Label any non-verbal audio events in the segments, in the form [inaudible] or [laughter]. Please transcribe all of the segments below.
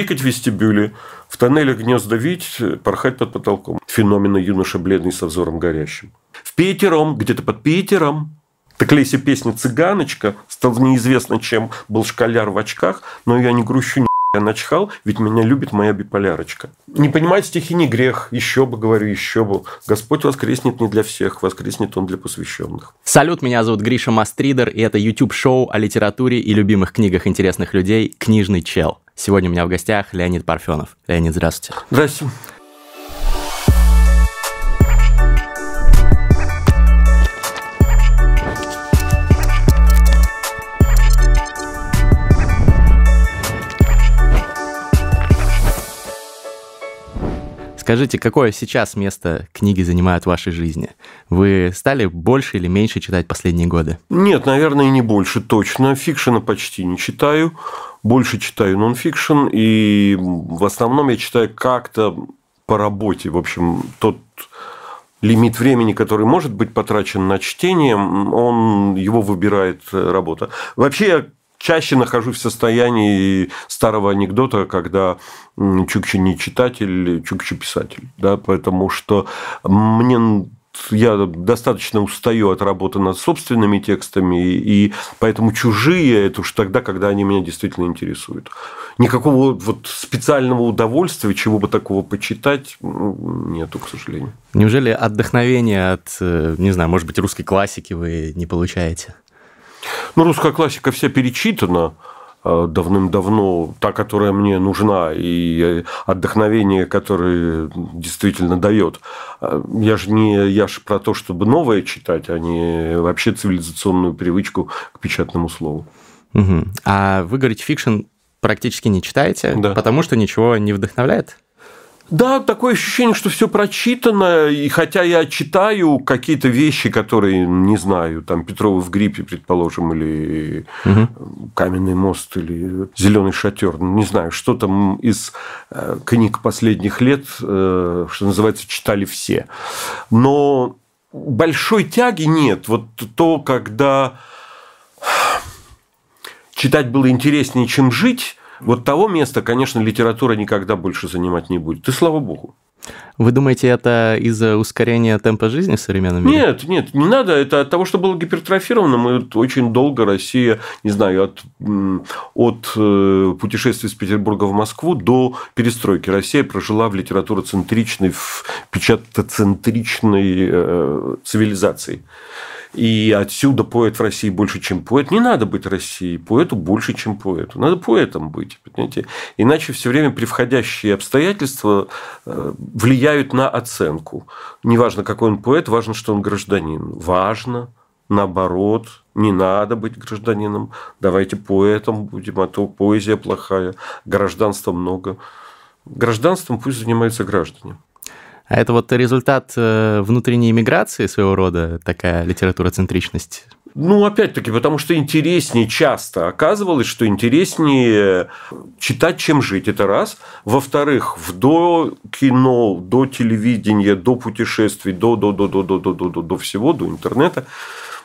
Чирикать в вестибюле, в тоннелях гнезда видеть, порхать под потолком. Феномена юноша бледный со взором горящим. В Питером, где-то под Питером, так Леся песня «Цыганочка» стал неизвестно чем был школяр в очках, но я не грущу, я начхал, ведь меня любит моя биполярочка. Не понимать стихи не грех. Еще бы, говорю, еще бы. Господь воскреснет не для всех, воскреснет он для посвященных. Салют, меня зовут Гриша Мастридер, и это YouTube-шоу о литературе и любимых книгах интересных людей «Книжный чел». Сегодня у меня в гостях Леонид Парфенов. Леонид, здравствуйте. Здравствуйте. Скажите, какое сейчас место книги занимают в вашей жизни? Вы стали больше или меньше читать последние годы? Нет, наверное, не больше, точно. Фикшена почти не читаю. Больше читаю нонфикшн. И в основном я читаю как-то по работе. В общем, тот лимит времени, который может быть потрачен на чтение, он его выбирает работа. Вообще я чаще нахожусь в состоянии старого анекдота, когда Чукчи не читатель, Чукчи писатель. Да, потому что мне я достаточно устаю от работы над собственными текстами, и поэтому чужие это уж тогда, когда они меня действительно интересуют. Никакого вот специального удовольствия, чего бы такого почитать, нету, к сожалению. Неужели отдохновение от, э, не знаю, может быть, русской классики вы не получаете? Ну, русская классика вся перечитана давным-давно, та, которая мне нужна, и отдохновение, которое действительно дает. Э, я же не я же про то, чтобы новое читать, а не вообще цивилизационную привычку к печатному слову. Угу. А вы говорите, fiction практически не читаете, да. потому что ничего не вдохновляет? Да, такое ощущение, что все прочитано, и хотя я читаю какие-то вещи, которые не знаю, там Петровы в гриппе, предположим, или угу. Каменный мост, или Зеленый шатер, ну, не знаю, что там из э, книг последних лет, э, что называется, читали все. Но большой тяги нет. Вот то, когда читать было интереснее, чем жить, вот того места, конечно, литература никогда больше занимать не будет. И слава богу. Вы думаете, это из-за ускорения темпа жизни в современном мире? Нет, нет, не надо. Это от того, что было гипертрофировано. Мы очень долго Россия, не знаю, от, от э, путешествия из Петербурга в Москву до перестройки. Россия прожила в литературоцентричной, в печатоцентричной э, цивилизации. И отсюда поэт в России больше, чем поэт. Не надо быть Россией. Поэту больше, чем поэту. Надо поэтом быть. Понимаете? Иначе все время превходящие обстоятельства э, влияют на оценку. Неважно, какой он поэт, важно, что он гражданин. Важно, наоборот, не надо быть гражданином. Давайте поэтом будем, а то поэзия плохая, гражданства много. Гражданством пусть занимаются граждане. А это вот результат э, внутренней миграции своего рода, такая литературоцентричность? Ну, опять-таки, потому что интереснее часто оказывалось, что интереснее читать, чем жить. Это раз. Во-вторых, в до кино, до телевидения, до путешествий, до, до, до, до, до, до, до, до, до всего, до интернета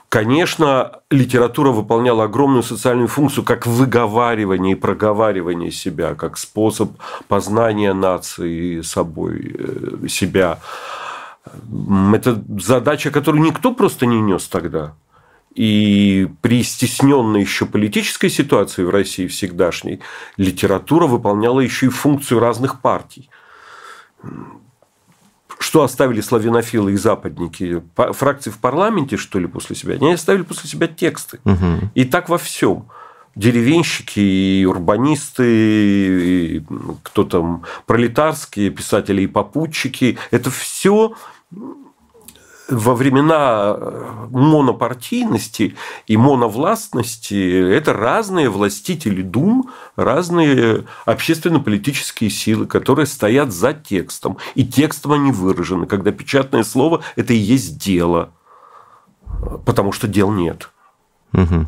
Конечно, литература выполняла огромную социальную функцию как выговаривание и проговаривание себя, как способ познания нации собой, э, себя. Это задача, которую никто просто не нес тогда. И при стесненной еще политической ситуации в России всегдашней, литература выполняла еще и функцию разных партий что оставили славянофилы и западники? Фракции в парламенте, что ли, после себя? Они оставили после себя тексты. Угу. И так во всем деревенщики, и урбанисты, и кто там, пролетарские писатели и попутчики. Это все во времена э, монопартийности и моновластности это разные властители дум, разные общественно-политические силы, которые стоят за текстом. И текстом они выражены, когда печатное слово – это и есть дело, потому что дел нет. Угу.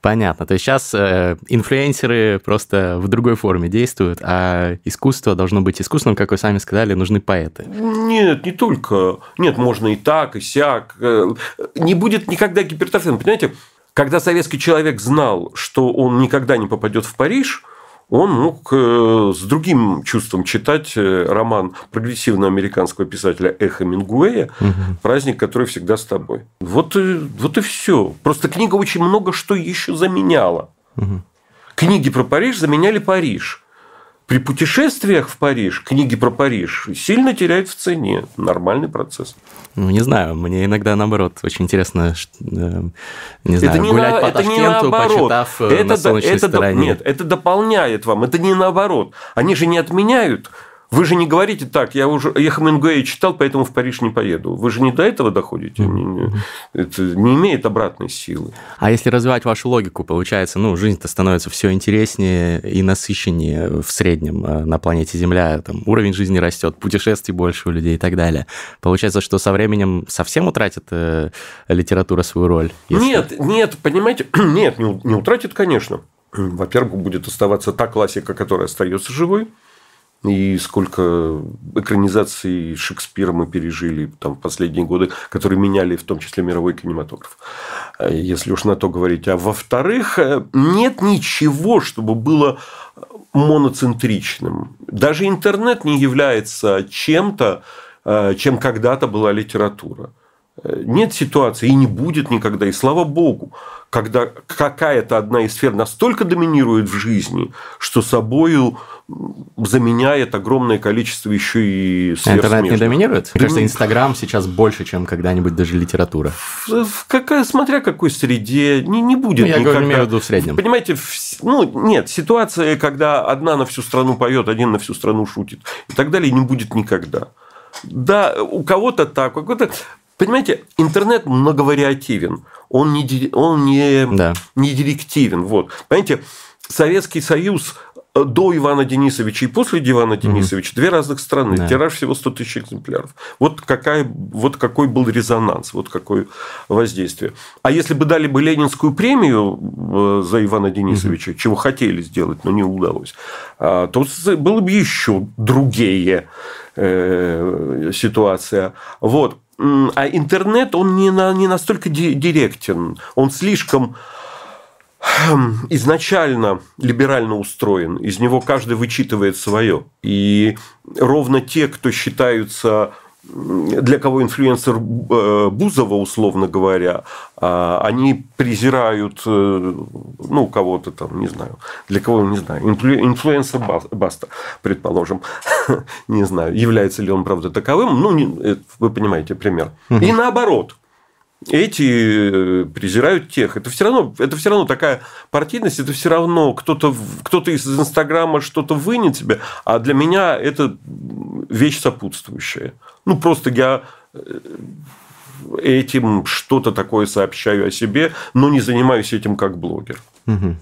Понятно. То есть сейчас э, инфлюенсеры просто в другой форме действуют, а искусство должно быть искусственным, как вы сами сказали, нужны поэты. Нет, не только. Нет, можно и так, и сяк. Э, не будет никогда гипертрофии. Понимаете, когда советский человек знал, что он никогда не попадет в Париж, он мог э, с другим чувством читать э, роман прогрессивно-американского писателя Эхо Мингуэя угу. «Праздник, который всегда с тобой». Вот и, вот и все. Просто книга очень много что еще заменяла. Угу. Книги про Париж заменяли Париж. При путешествиях в Париж книги про Париж сильно теряют в цене. Нормальный процесс. Ну, не знаю, мне иногда наоборот очень интересно, э, не знаю, это не гулять на, по это Ташкенту, не наоборот. почитав э, это, на солнечной это, стороне. Нет, это дополняет вам, это не наоборот. Они же не отменяют вы же не говорите так, я уже я Хемингуэя читал, поэтому в Париж не поеду. Вы же не до этого доходите. Mm-hmm. Это не имеет обратной силы. А если развивать вашу логику, получается, ну, жизнь-то становится все интереснее и насыщеннее в среднем э, на планете Земля. Там уровень жизни растет, путешествий больше у людей и так далее. Получается, что со временем совсем утратит э, литература свою роль? Если... Нет, нет, понимаете, [clears throat] нет, не, не утратит, конечно. Во-первых, будет оставаться та классика, которая остается живой. И сколько экранизаций Шекспира мы пережили там, в последние годы, которые меняли в том числе мировой кинематограф. Если уж на то говорить. А во-вторых, нет ничего, чтобы было моноцентричным. Даже интернет не является чем-то, чем когда-то была литература. Нет ситуации и не будет никогда, и слава богу, когда какая-то одна из сфер настолько доминирует в жизни, что собою заменяет огромное количество еще и Интернет не доминирует? Мне кажется, Инстаграм сейчас больше, чем когда-нибудь даже литература. В, в какая, смотря какой среде, не, не будет ну, я никогда. имею в виду в среднем. Понимаете, в, ну, нет, ситуация, когда одна на всю страну поет, один на всю страну шутит и так далее, не будет никогда. Да, у кого-то так, у кого-то... Понимаете, интернет многовариативен, он не, он не, да. не директивен. Вот. Понимаете, Советский Союз до Ивана Денисовича и после Ивана Денисовича угу. две разных страны. Да. Тираж всего 100 тысяч экземпляров. Вот, какая, вот какой был резонанс, вот какое воздействие. А если бы дали бы Ленинскую премию э, за Ивана Денисовича, угу. чего хотели сделать, но не удалось, а, то было бы еще другие э, ситуация. Вот. А интернет, он не, на, не настолько директен, он слишком Хм, изначально либерально устроен, из него каждый вычитывает свое. И ровно те, кто считаются для кого инфлюенсер э, Бузова, условно говоря, а, они презирают, э, ну, кого-то там, не знаю, для кого, не знаю, инфлюенсер Баста, предположим, [laughs] не знаю, является ли он, правда, таковым, ну, э, вы понимаете пример. И наоборот – эти э, презирают тех. Это все равно, это все равно такая партийность, это все равно кто-то кто из Инстаграма что-то вынет себе, а для меня это вещь сопутствующая. Ну, просто я э, этим что-то такое сообщаю о себе, но не занимаюсь этим как блогер. Угу.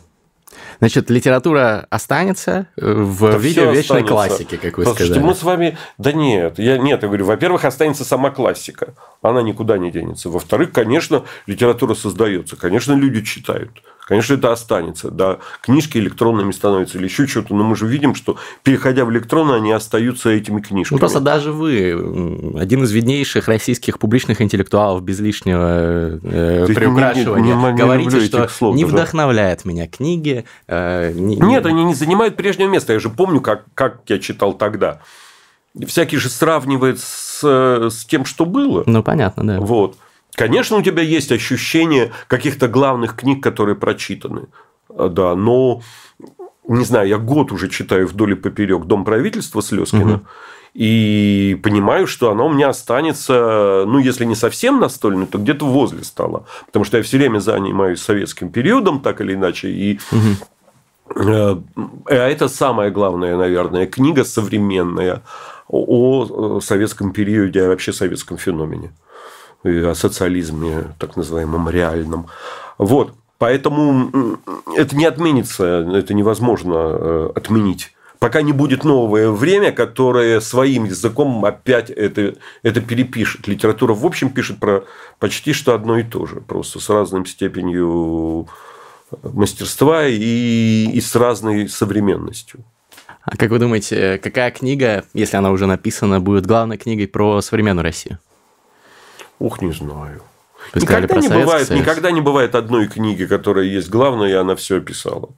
Значит, литература останется э, в да виде вечной останется. классики, как вы Послушайте, сказали. мы с вами... Да нет, я... нет, я говорю, во-первых, останется сама классика. Она никуда не денется. Во-вторых, конечно, литература создается. Конечно, люди читают. Конечно, это останется. Да, книжки электронными становятся или еще что-то, но мы же видим, что переходя в электронно, они остаются этими книжками. Ну, просто даже вы, один из виднейших российских публичных интеллектуалов без лишнего э, приукрашивания, не, не, не говорите, что слов, не вдохновляет меня книги. Э, не, Нет, они не занимают прежнего места. Я же помню, как, как я читал тогда. Всякий же сравнивает с, с тем, что было. Ну, понятно, да. Вот. Конечно, у тебя есть ощущение каких-то главных книг, которые прочитаны. А, да, но не знаю, я год уже читаю вдоль и поперек Дом правительства Слезкина. Угу. И понимаю, что оно у меня останется, ну, если не совсем настольной, то где-то возле стола. Потому что я все время занимаюсь советским периодом, так или иначе. И угу. А это самая главная, наверное, книга современная о советском периоде, о вообще советском феномене о социализме, так называемом реальном. Вот. Поэтому это не отменится, это невозможно э, отменить. Пока не будет новое время, которое своим языком опять это, это перепишет. Литература в общем пишет про почти что одно и то же, просто с разной степенью мастерства и, и с разной современностью. А как вы думаете, какая книга, если она уже написана, будет главной книгой про современную Россию? Ух, не знаю. Никогда не, бывает, никогда не бывает одной книги, которая есть главная, и она все описала.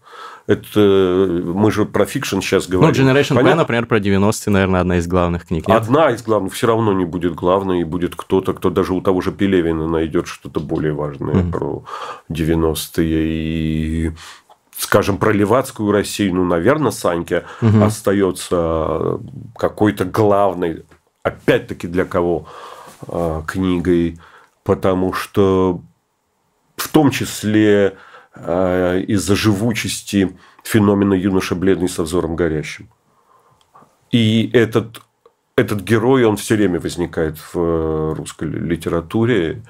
Это мы же про fiction сейчас ну, говорим. Ну, Generation Понятно? P, например, про 90-е, наверное, одна из главных книг. Нет? Одна из главных все равно не будет главной, и будет кто-то, кто даже у того же Пелевина найдет что-то более важное mm-hmm. про 90-е. И скажем, про Левацкую Россию, ну, наверное, Саньке угу. остается какой-то главной, опять-таки для кого, книгой, потому что в том числе а, из-за живучести феномена юноша бледный со взором горящим. И этот, этот герой, он все время возникает в э, русской литературе.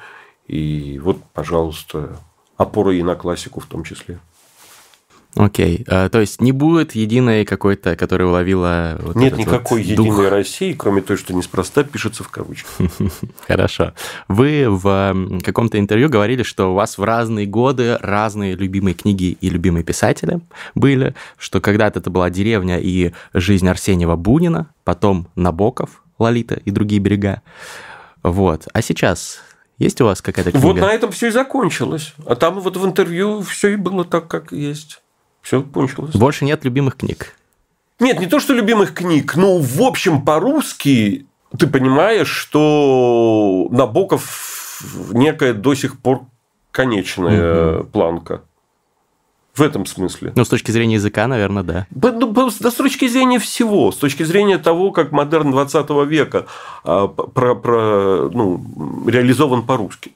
И вот, пожалуйста, опора и на классику в том числе. Окей, а, то есть не будет единой какой-то, которая уловила... Вот Нет никакой вот единой дух. России, кроме той, что неспроста пишется в кавычках. [laughs] Хорошо. Вы в каком-то интервью говорили, что у вас в разные годы разные любимые книги и любимые писатели были, что когда-то это была «Деревня» и «Жизнь Арсеньева Бунина», потом «Набоков», «Лолита» и другие берега. Вот. А сейчас есть у вас какая-то книга? Вот на этом все и закончилось. А там вот в интервью все и было так, как есть. Все кончилось. Больше нет любимых книг. Нет, не то, что любимых книг, но в общем по-русски ты понимаешь, что Набоков некая до сих пор конечная угу. планка. В этом смысле. Ну, с точки зрения языка, наверное, да. Да, с точки зрения всего, с точки зрения того, как модерн 20 века а, про, про, ну, реализован по-русски.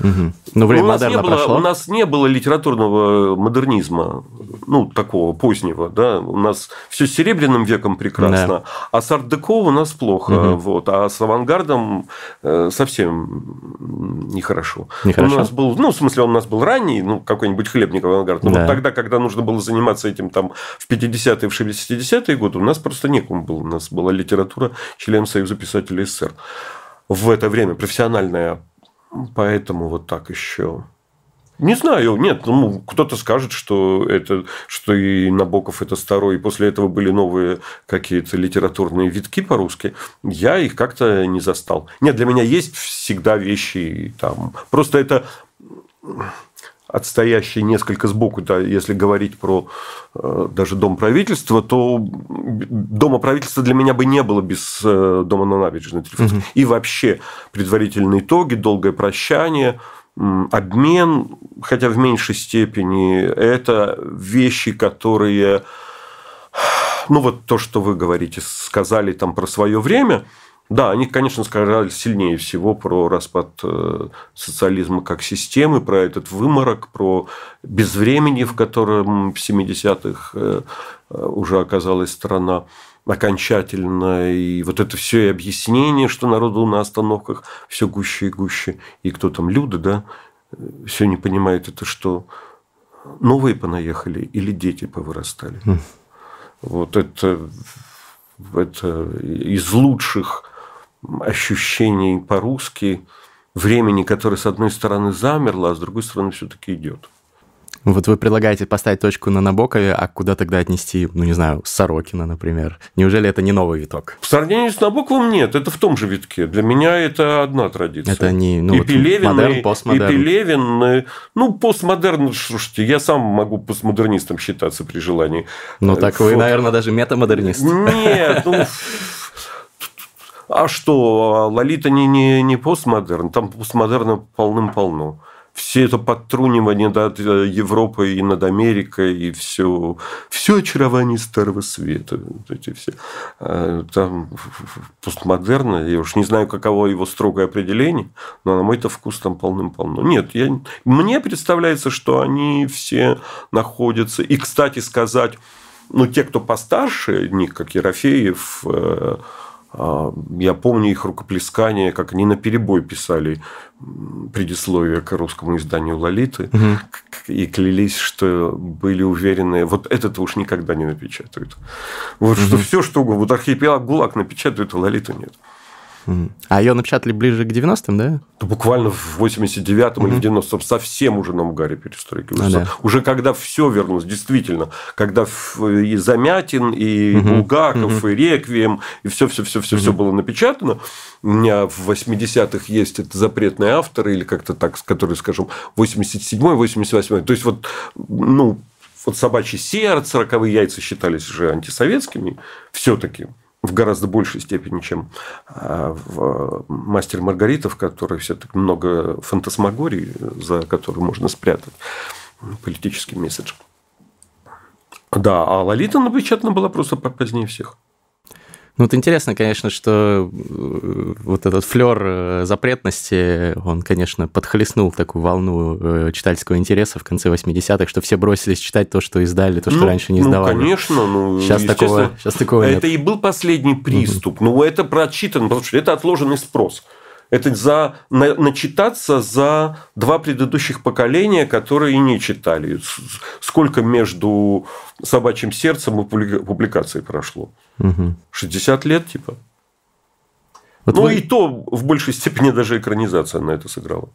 Угу. Но время у нас не было, прошло. У нас не было литературного модернизма, ну, такого позднего, да. У нас все с Серебряным веком прекрасно, да. а с арт-деко у нас плохо, угу. вот, а с авангардом э, совсем нехорошо. нехорошо. У нас был, ну, в смысле, он у нас был ранний, ну, какой-нибудь хлебник авангард, но да. вот тогда, когда нужно было заниматься этим там в 50-е, в 60-е годы, у нас просто некому было. У нас была литература член Союза писателей СССР. В это время профессиональная Поэтому вот так еще. Не знаю, нет, ну, кто-то скажет, что это, что и Набоков это старой, и после этого были новые какие-то литературные витки по-русски. Я их как-то не застал. Нет, для меня есть всегда вещи там. Просто это отстоящий несколько сбоку, да, если говорить про э, даже дом правительства, то дома правительства для меня бы не было без э, дома на набережной. Угу. И вообще предварительные итоги, долгое прощание, обмен, хотя в меньшей степени, это вещи, которые, ну вот то, что вы говорите, сказали там про свое время – да, они, конечно, сказали сильнее всего про распад э, социализма как системы, про этот выморок, про безвремени, в котором в 70-х э, э, уже оказалась страна окончательно. И вот это все и объяснение, что народу на остановках все гуще и гуще. И кто там, люди, да, все не понимает, это что, новые понаехали или дети повырастали. Mm. Вот это, это из лучших ощущений по-русски, времени, которое, с одной стороны, замерло, а с другой стороны, все-таки идет. Вот вы предлагаете поставить точку на Набокове, а куда тогда отнести, ну, не знаю, Сорокина, например? Неужели это не новый виток? В сравнении с Набоковым нет, это в том же витке. Для меня это одна традиция. Это не, ну, и вот Пелевин, модерн, и, постмодерн. И Пелевин, ну, постмодерн, слушайте, я сам могу постмодернистом считаться при желании. Ну, так вы, вот. наверное, даже метамодернист. Нет, ну, [laughs] а что, Лолита не, не, не постмодерн, там постмодерна полным-полно. Все это подтрунивание над э, Европой и над Америкой, и все, все очарование старого света. Вот эти все. А, там постмодерна, я уж не знаю, каково его строгое определение, но на мой-то вкус там полным-полно. Нет, я, мне представляется, что они все находятся. И, кстати сказать, ну, те, кто постарше них, как Ерофеев, э, я помню их рукоплескание, как они на перебой писали предисловие к русскому изданию Лолиты угу. и клялись, что были уверены, вот это уж никогда не напечатают. Вот угу. что все, что угодно. Вот архипелаг ГУЛАГ напечатают, а Лолиту нет. А ее напечатали ближе к 90-м, да? Ну, буквально в 89-м или в 90-м совсем уже на угаре перестройки. Уже, а, да. уже когда все вернулось, действительно, когда и Замятин, и угу. Булгаков, угу. и Реквием, и все-все-все-все угу. было напечатано. У меня в 80-х есть это запретные авторы, или как-то так, которые, скажем, 87-й, 88-й. То есть, вот, ну, вот собачье сердце, роковые яйца считались уже антисоветскими все-таки в гораздо большей степени, чем а, в «Мастер Маргарита», в которой все-таки много фантасмагорий, за которую можно спрятать политический месседж. Да, а Лолита напечатана была просто позднее всех. Ну, вот интересно, конечно, что э, вот этот флер э, запретности, он, конечно, подхлестнул такую волну э, читательского интереса в конце 80-х, что все бросились читать то, что издали, то, что ну, раньше не издавали. Ну, конечно. Ну, сейчас, такого, сейчас такого Это нет. и был последний приступ. Угу. Ну, это прочитано, потому что это отложенный спрос. Это за, на, начитаться за два предыдущих поколения, которые не читали. Сколько между собачьим сердцем и публикацией прошло? Угу. 60 лет, типа. Вот ну вы... и то в большей степени даже экранизация на это сыграла.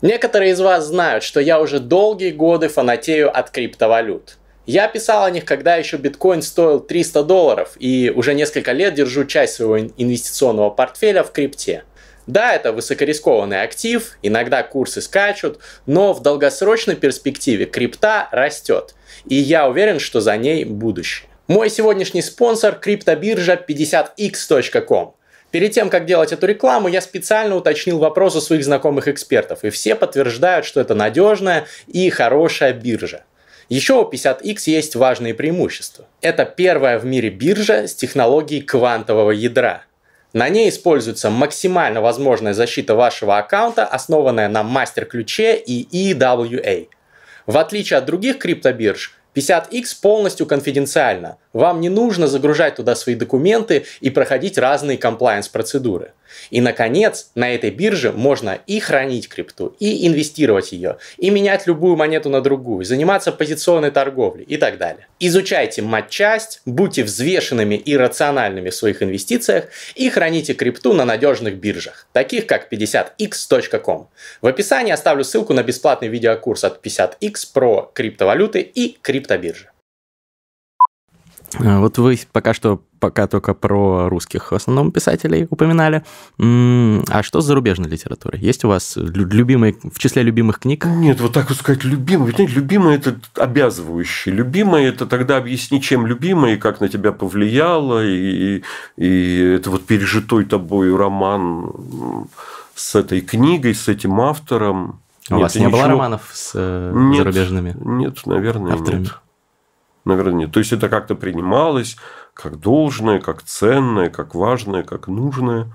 Некоторые из вас знают, что я уже долгие годы фанатею от криптовалют. Я писал о них, когда еще биткоин стоил 300 долларов, и уже несколько лет держу часть своего инвестиционного портфеля в крипте. Да, это высокорискованный актив, иногда курсы скачут, но в долгосрочной перспективе крипта растет, и я уверен, что за ней будущее. Мой сегодняшний спонсор – криптобиржа 50x.com. Перед тем, как делать эту рекламу, я специально уточнил вопрос у своих знакомых экспертов, и все подтверждают, что это надежная и хорошая биржа. Еще у 50X есть важные преимущества. Это первая в мире биржа с технологией квантового ядра. На ней используется максимально возможная защита вашего аккаунта, основанная на мастер-ключе и EWA. В отличие от других криптобирж, 50X полностью конфиденциально. Вам не нужно загружать туда свои документы и проходить разные комплайенс-процедуры. И, наконец, на этой бирже можно и хранить крипту, и инвестировать ее, и менять любую монету на другую, заниматься позиционной торговлей и так далее. Изучайте матчасть, будьте взвешенными и рациональными в своих инвестициях и храните крипту на надежных биржах, таких как 50x.com. В описании оставлю ссылку на бесплатный видеокурс от 50x про криптовалюты и криптобиржи. А, вот вы пока что пока только про русских в основном писателей упоминали. А что с зарубежной литературой? Есть у вас любимые, в числе любимых книг? Нет, вот так вот сказать любимый. Ведь знаете, любимый – это обязывающий. Любимый – это тогда объясни, чем любимый, и как на тебя повлияло, и, и это вот пережитой тобой роман с этой книгой, с этим автором. У нет, вас не ничего... было романов с э, нет, зарубежными? Нет, наверное, авторами? нет наверное, нет. То есть это как-то принималось как должное, как ценное, как важное, как нужное.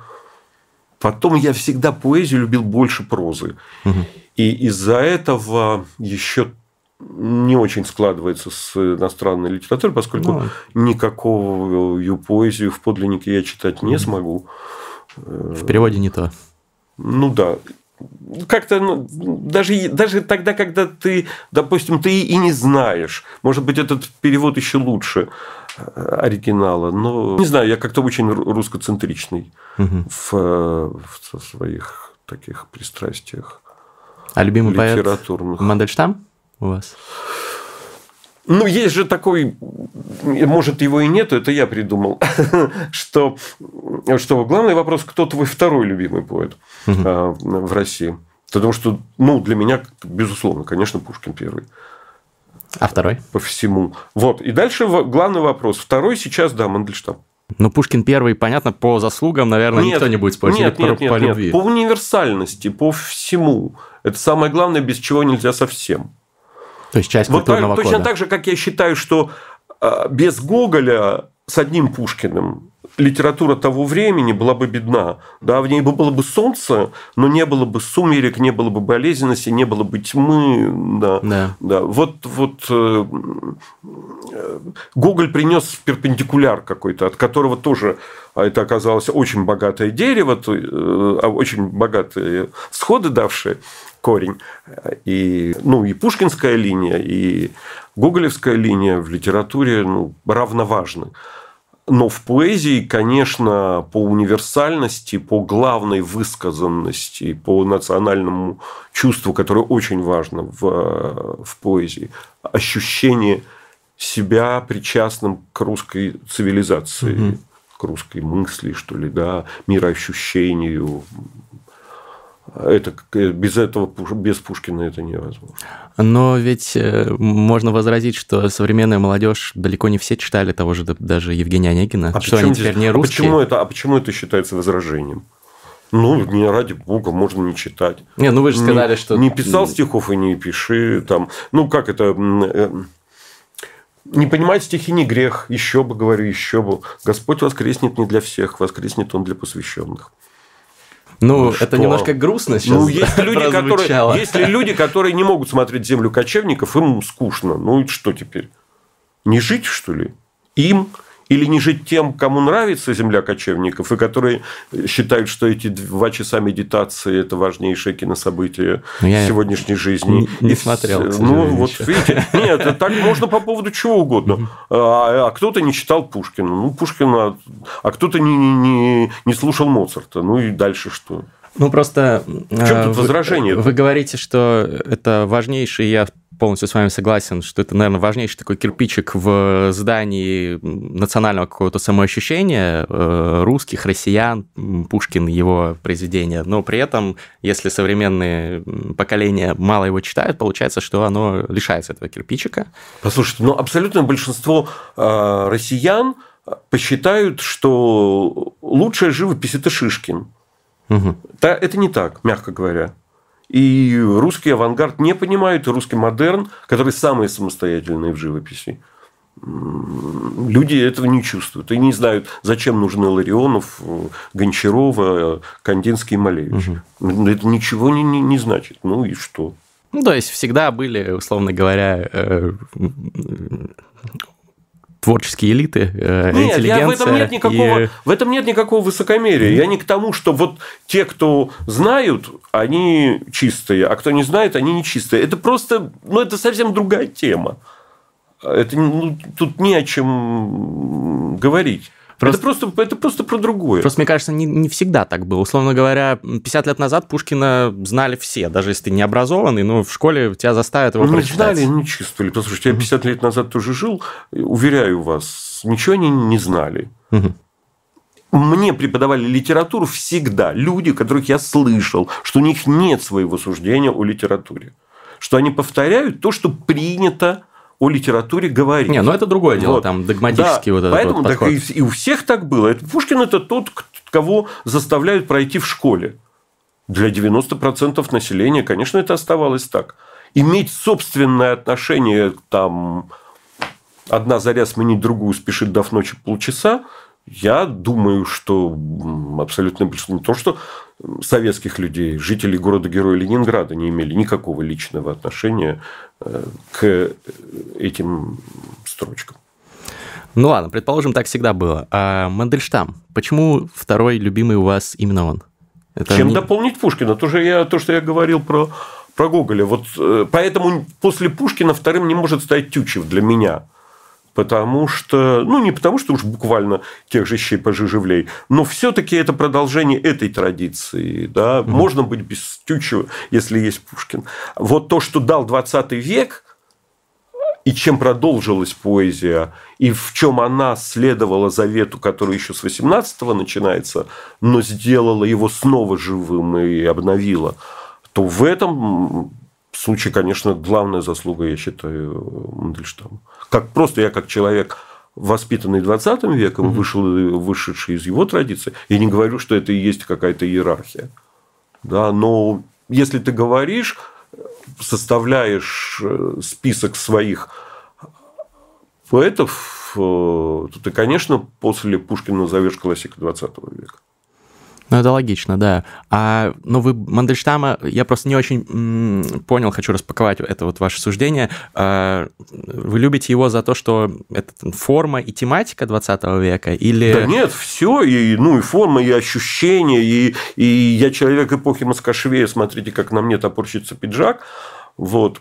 Потом я всегда поэзию любил больше прозы. Угу. И из-за этого еще не очень складывается с иностранной литературой, поскольку ну, никакую поэзию в подлиннике я читать не смогу. В переводе не то. Ну да как-то ну, даже, даже тогда, когда ты, допустим, ты и не знаешь, может быть, этот перевод еще лучше э, оригинала, но не знаю, я как-то очень русскоцентричный угу. в, в своих таких пристрастиях. А любимый поэт Мандельштам у вас? Ну, есть же такой, может, его и нету, это я придумал, [laughs] что, что главный вопрос, кто твой второй любимый поэт угу. в России. Потому что, ну, для меня, безусловно, конечно, Пушкин первый. А второй? По всему. Вот. И дальше главный вопрос. Второй сейчас, да, Мандельштам. Ну, Пушкин первый, понятно, по заслугам, наверное, нет, никто не будет спорить. Нет, нет, нет, по, нет, любви. По универсальности, по всему. Это самое главное, без чего нельзя совсем. То есть часть вот культурного так, Точно так же, как я считаю, что а, без Гоголя с одним Пушкиным литература того времени была бы бедна. Да, в ней было бы солнце, но не было бы сумерек, не было бы болезненности, не было бы тьмы. Да, да. Да. Вот, вот э, Гоголь принес перпендикуляр какой-то, от которого тоже а это оказалось очень богатое дерево, э, а очень богатые сходы давшие корень. И, ну, и пушкинская линия, и гоголевская линия в литературе ну, равноважны. Но в поэзии, конечно, по универсальности, по главной высказанности, по национальному чувству, которое очень важно в, в поэзии, ощущение себя причастным к русской цивилизации, угу. к русской мысли, что ли, да, мироощущению, это, без этого, без Пушкина это невозможно. Но ведь э, можно возразить, что современная молодежь далеко не все читали того же даже Евгения Онегина, а что они здесь, теперь не русские. А почему, это, а почему это считается возражением? Ну, не ради бога, можно не читать. Не, ну вы же сказали, не, что... Не писал стихов и не пиши. Там, ну, как это... Э, не понимать стихи не грех. Еще бы, говорю, еще бы. Господь воскреснет не для всех, воскреснет Он для посвященных. Ну, ну это что? немножко грустно сейчас. Ну, есть люди, [laughs] которые, есть ли люди, которые не могут смотреть землю кочевников, им скучно. Ну и что теперь? Не жить, что ли? Им или не жить тем, кому нравится земля кочевников, и которые считают, что эти два часа медитации – это важнейшее кинособытие ну, Я сегодняшней жизни. Не, не и, смотрел, Ну, вот видите. [laughs] Нет, так можно по поводу чего угодно. А, а кто-то не читал Пушкина. Ну, Пушкина. А кто-то не, не, не слушал Моцарта. Ну, и дальше что? Ну, просто... В чем тут возражение? Вы, вы говорите, что это важнейший, я полностью с вами согласен, что это, наверное, важнейший такой кирпичик в здании национального какого-то самоощущения э, русских, россиян, Пушкин, его произведения. Но при этом, если современные поколения мало его читают, получается, что оно лишается этого кирпичика. Послушайте, ну, абсолютное большинство э, россиян посчитают, что лучшая живопись – это Шишкин. Угу. Да, это не так, мягко говоря. И русский авангард не понимает, и русский модерн, который самый самостоятельный в живописи, люди этого не чувствуют и не знают, зачем нужны Ларионов, Гончарова, Кандинский и Малевич. Угу. Это ничего не, не, не значит. Ну и что? Ну, то есть всегда были, условно говоря, э, творческие элиты, э, нет, я, в этом нет никакого, и... в этом нет никакого высокомерия. Я не к тому, что вот те, кто знают, они чистые, а кто не знает, они не чистые. Это просто, ну, это совсем другая тема. Это ну, тут не о чем говорить. Просто, это, просто, это просто про другое. Просто, мне кажется, не, не всегда так было. Условно говоря, 50 лет назад Пушкина знали все, даже если ты не образованный, но в школе тебя заставят его ну, прочитать. Не знали, не чувствовали. Послушайте, я 50 лет назад тоже жил, уверяю вас, ничего они не знали. Мне преподавали литературу всегда люди, которых я слышал, что у них нет своего суждения о литературе. Что они повторяют то, что принято о литературе говорить. Не, ну это другое дело, вот. там догматический да, вот этот поэтому, вот подход. Так и, и у всех так было. Это, Пушкин это тот, кого заставляют пройти в школе. Для 90% населения, конечно, это оставалось так. Иметь собственное отношение, там, одна заря сменить другую спешит дав ночи полчаса, я думаю, что абсолютно не то, что советских людей, жителей города-героя Ленинграда не имели никакого личного отношения э, к этим строчкам. Ну ладно, предположим, так всегда было. А Мандельштам, почему второй любимый у вас именно он? Это Чем не... дополнить Пушкина? То, же я, то, что я говорил про, про Гоголя. Вот, э, поэтому после Пушкина вторым не может стать Тючев для меня – потому что, ну, не потому что уж буквально тех же щей пожижевлей, но все-таки это продолжение этой традиции. Да? Mm-hmm. Можно быть без Тютчева, если есть Пушкин. Вот то, что дал 20 век, и чем продолжилась поэзия, и в чем она следовала завету, который еще с 18-го начинается, но сделала его снова живым и обновила, то в этом случае, конечно, главная заслуга, я считаю, Мандельштама как просто я как человек воспитанный 20 веком, вышел, вышедший из его традиции, я не говорю, что это и есть какая-то иерархия. Да, но если ты говоришь, составляешь э, список своих поэтов, э, то ты, конечно, после Пушкина назовешь классика 20 века. Ну, это логично, да. А, ну, вы Мандельштама, я просто не очень понял, хочу распаковать это вот ваше суждение. А, вы любите его за то, что это форма и тематика 20 века? Или... Да нет, все, и, ну, и форма, и ощущения, и, и я человек эпохи Москошвея, смотрите, как на мне топорщится пиджак. Вот.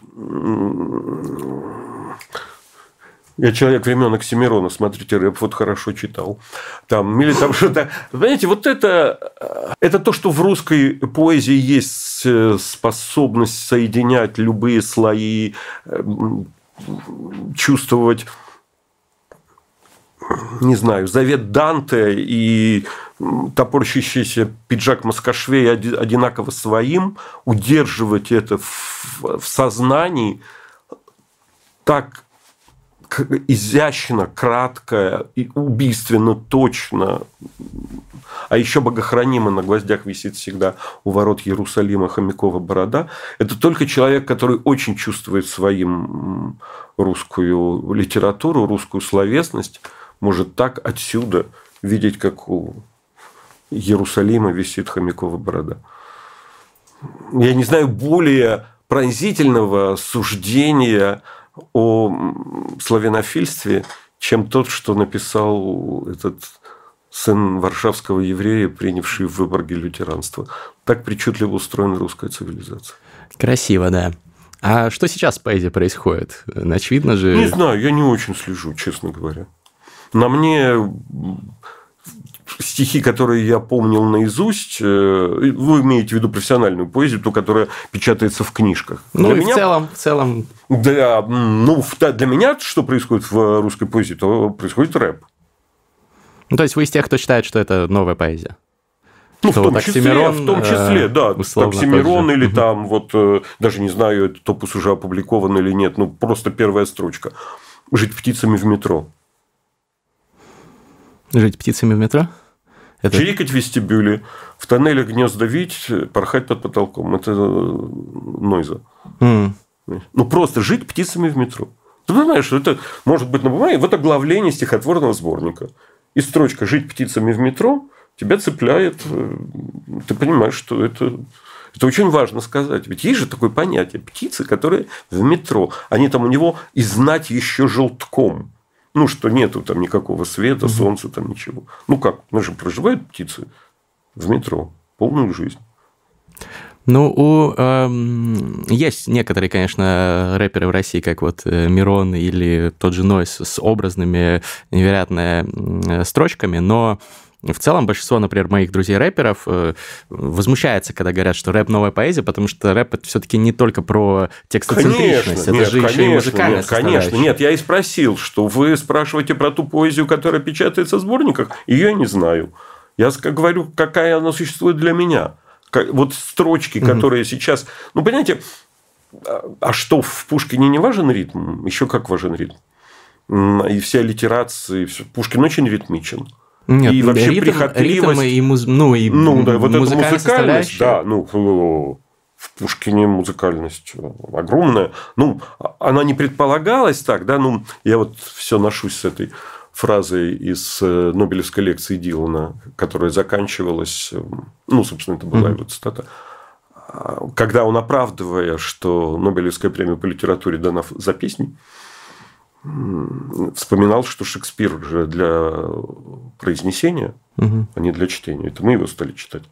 Я человек времен Оксимирона, смотрите, рэп вот хорошо читал. Там, или там что-то. Понимаете, вот это, это то, что в русской поэзии есть э, способность соединять любые слои, чувствовать не знаю, завет Данте и топорщащийся пиджак Маскашвей одинаково своим, удерживать это в сознании так изящно, кратко и убийственно точно. А еще богохранимо на гвоздях висит всегда у ворот Иерусалима Хомякова борода. Это только человек, который очень чувствует своим русскую литературу, русскую словесность, может так отсюда видеть, как у Иерусалима висит Хомякова борода. Я не знаю более пронзительного суждения о славянофильстве, чем тот, что написал этот сын варшавского еврея, принявший в Выборге лютеранство. Так причудливо устроена русская цивилизация. Красиво, да. А что сейчас в поэзии происходит? Очевидно же... Не знаю, я не очень слежу, честно говоря. На мне стихи, которые я помнил наизусть, э, вы имеете в виду профессиональную поэзию, ту, которая печатается в книжках. Ну, для и меня, в целом, в целом. Для, ну, для меня что происходит в русской поэзии, то происходит рэп. Ну, то есть вы из тех, кто считает, что это новая поэзия? Ну, в том, числе, в том числе, да. Оксимирон или угу. там, вот, э, даже не знаю, этот топус уже опубликован или нет, ну, просто первая строчка. Жить птицами в метро. Жить птицами в метро? Это... Чирикать в вестибюле, в тоннеле гнезда видеть, порхать под потолком. Это э, нойза. Mm. Ну, просто жить птицами в метро. Ты понимаешь, что это может быть на бумаге, вот оглавление стихотворного сборника. И строчка «Жить птицами в метро» тебя цепляет. Э, ты понимаешь, что это это очень важно сказать. Ведь есть же такое понятие птицы, которые в метро. Они там у него и знать еще желтком. Ну, что нету там никакого света, солнца, там ничего. Ну как? Мы же проживают птицы в метро полную жизнь. Ну, у, э, есть некоторые, конечно, рэперы в России, как вот э, Мирон или тот же Нойс с образными невероятными строчками, но в целом большинство, например, моих друзей-рэперов э, возмущается, когда говорят, что рэп новая поэзия, потому что рэп это все-таки не только про текстоцентричность, это нет, же конечно, еще и музыкальная нет, Конечно, нет, я и спросил, что вы спрашиваете про ту поэзию, которая печатается в сборниках, ее я не знаю. Я говорю, какая она существует для меня. Вот строчки, которые сейчас... Ну, понимаете, а что, в Пушкине не важен ритм? Еще как важен ритм. И вся аллитерация, Пушкин очень ритмичен. Нет, и вообще ритм, прихотливость. Ритм и, муз... ну, и ну, да, вот эта музыкальность, да, ну, в Пушкине музыкальность огромная. Ну, она не предполагалась так, да, ну, я вот все ношусь с этой фразой из э, Нобелевской лекции Дилана, которая заканчивалась, э, ну, собственно, это была mm-hmm. его цитата, а, когда он, оправдывая, что Нобелевская премия по литературе дана за песни, вспоминал, что Шекспир же для произнесения, угу. а не для чтения. Это мы его стали читать.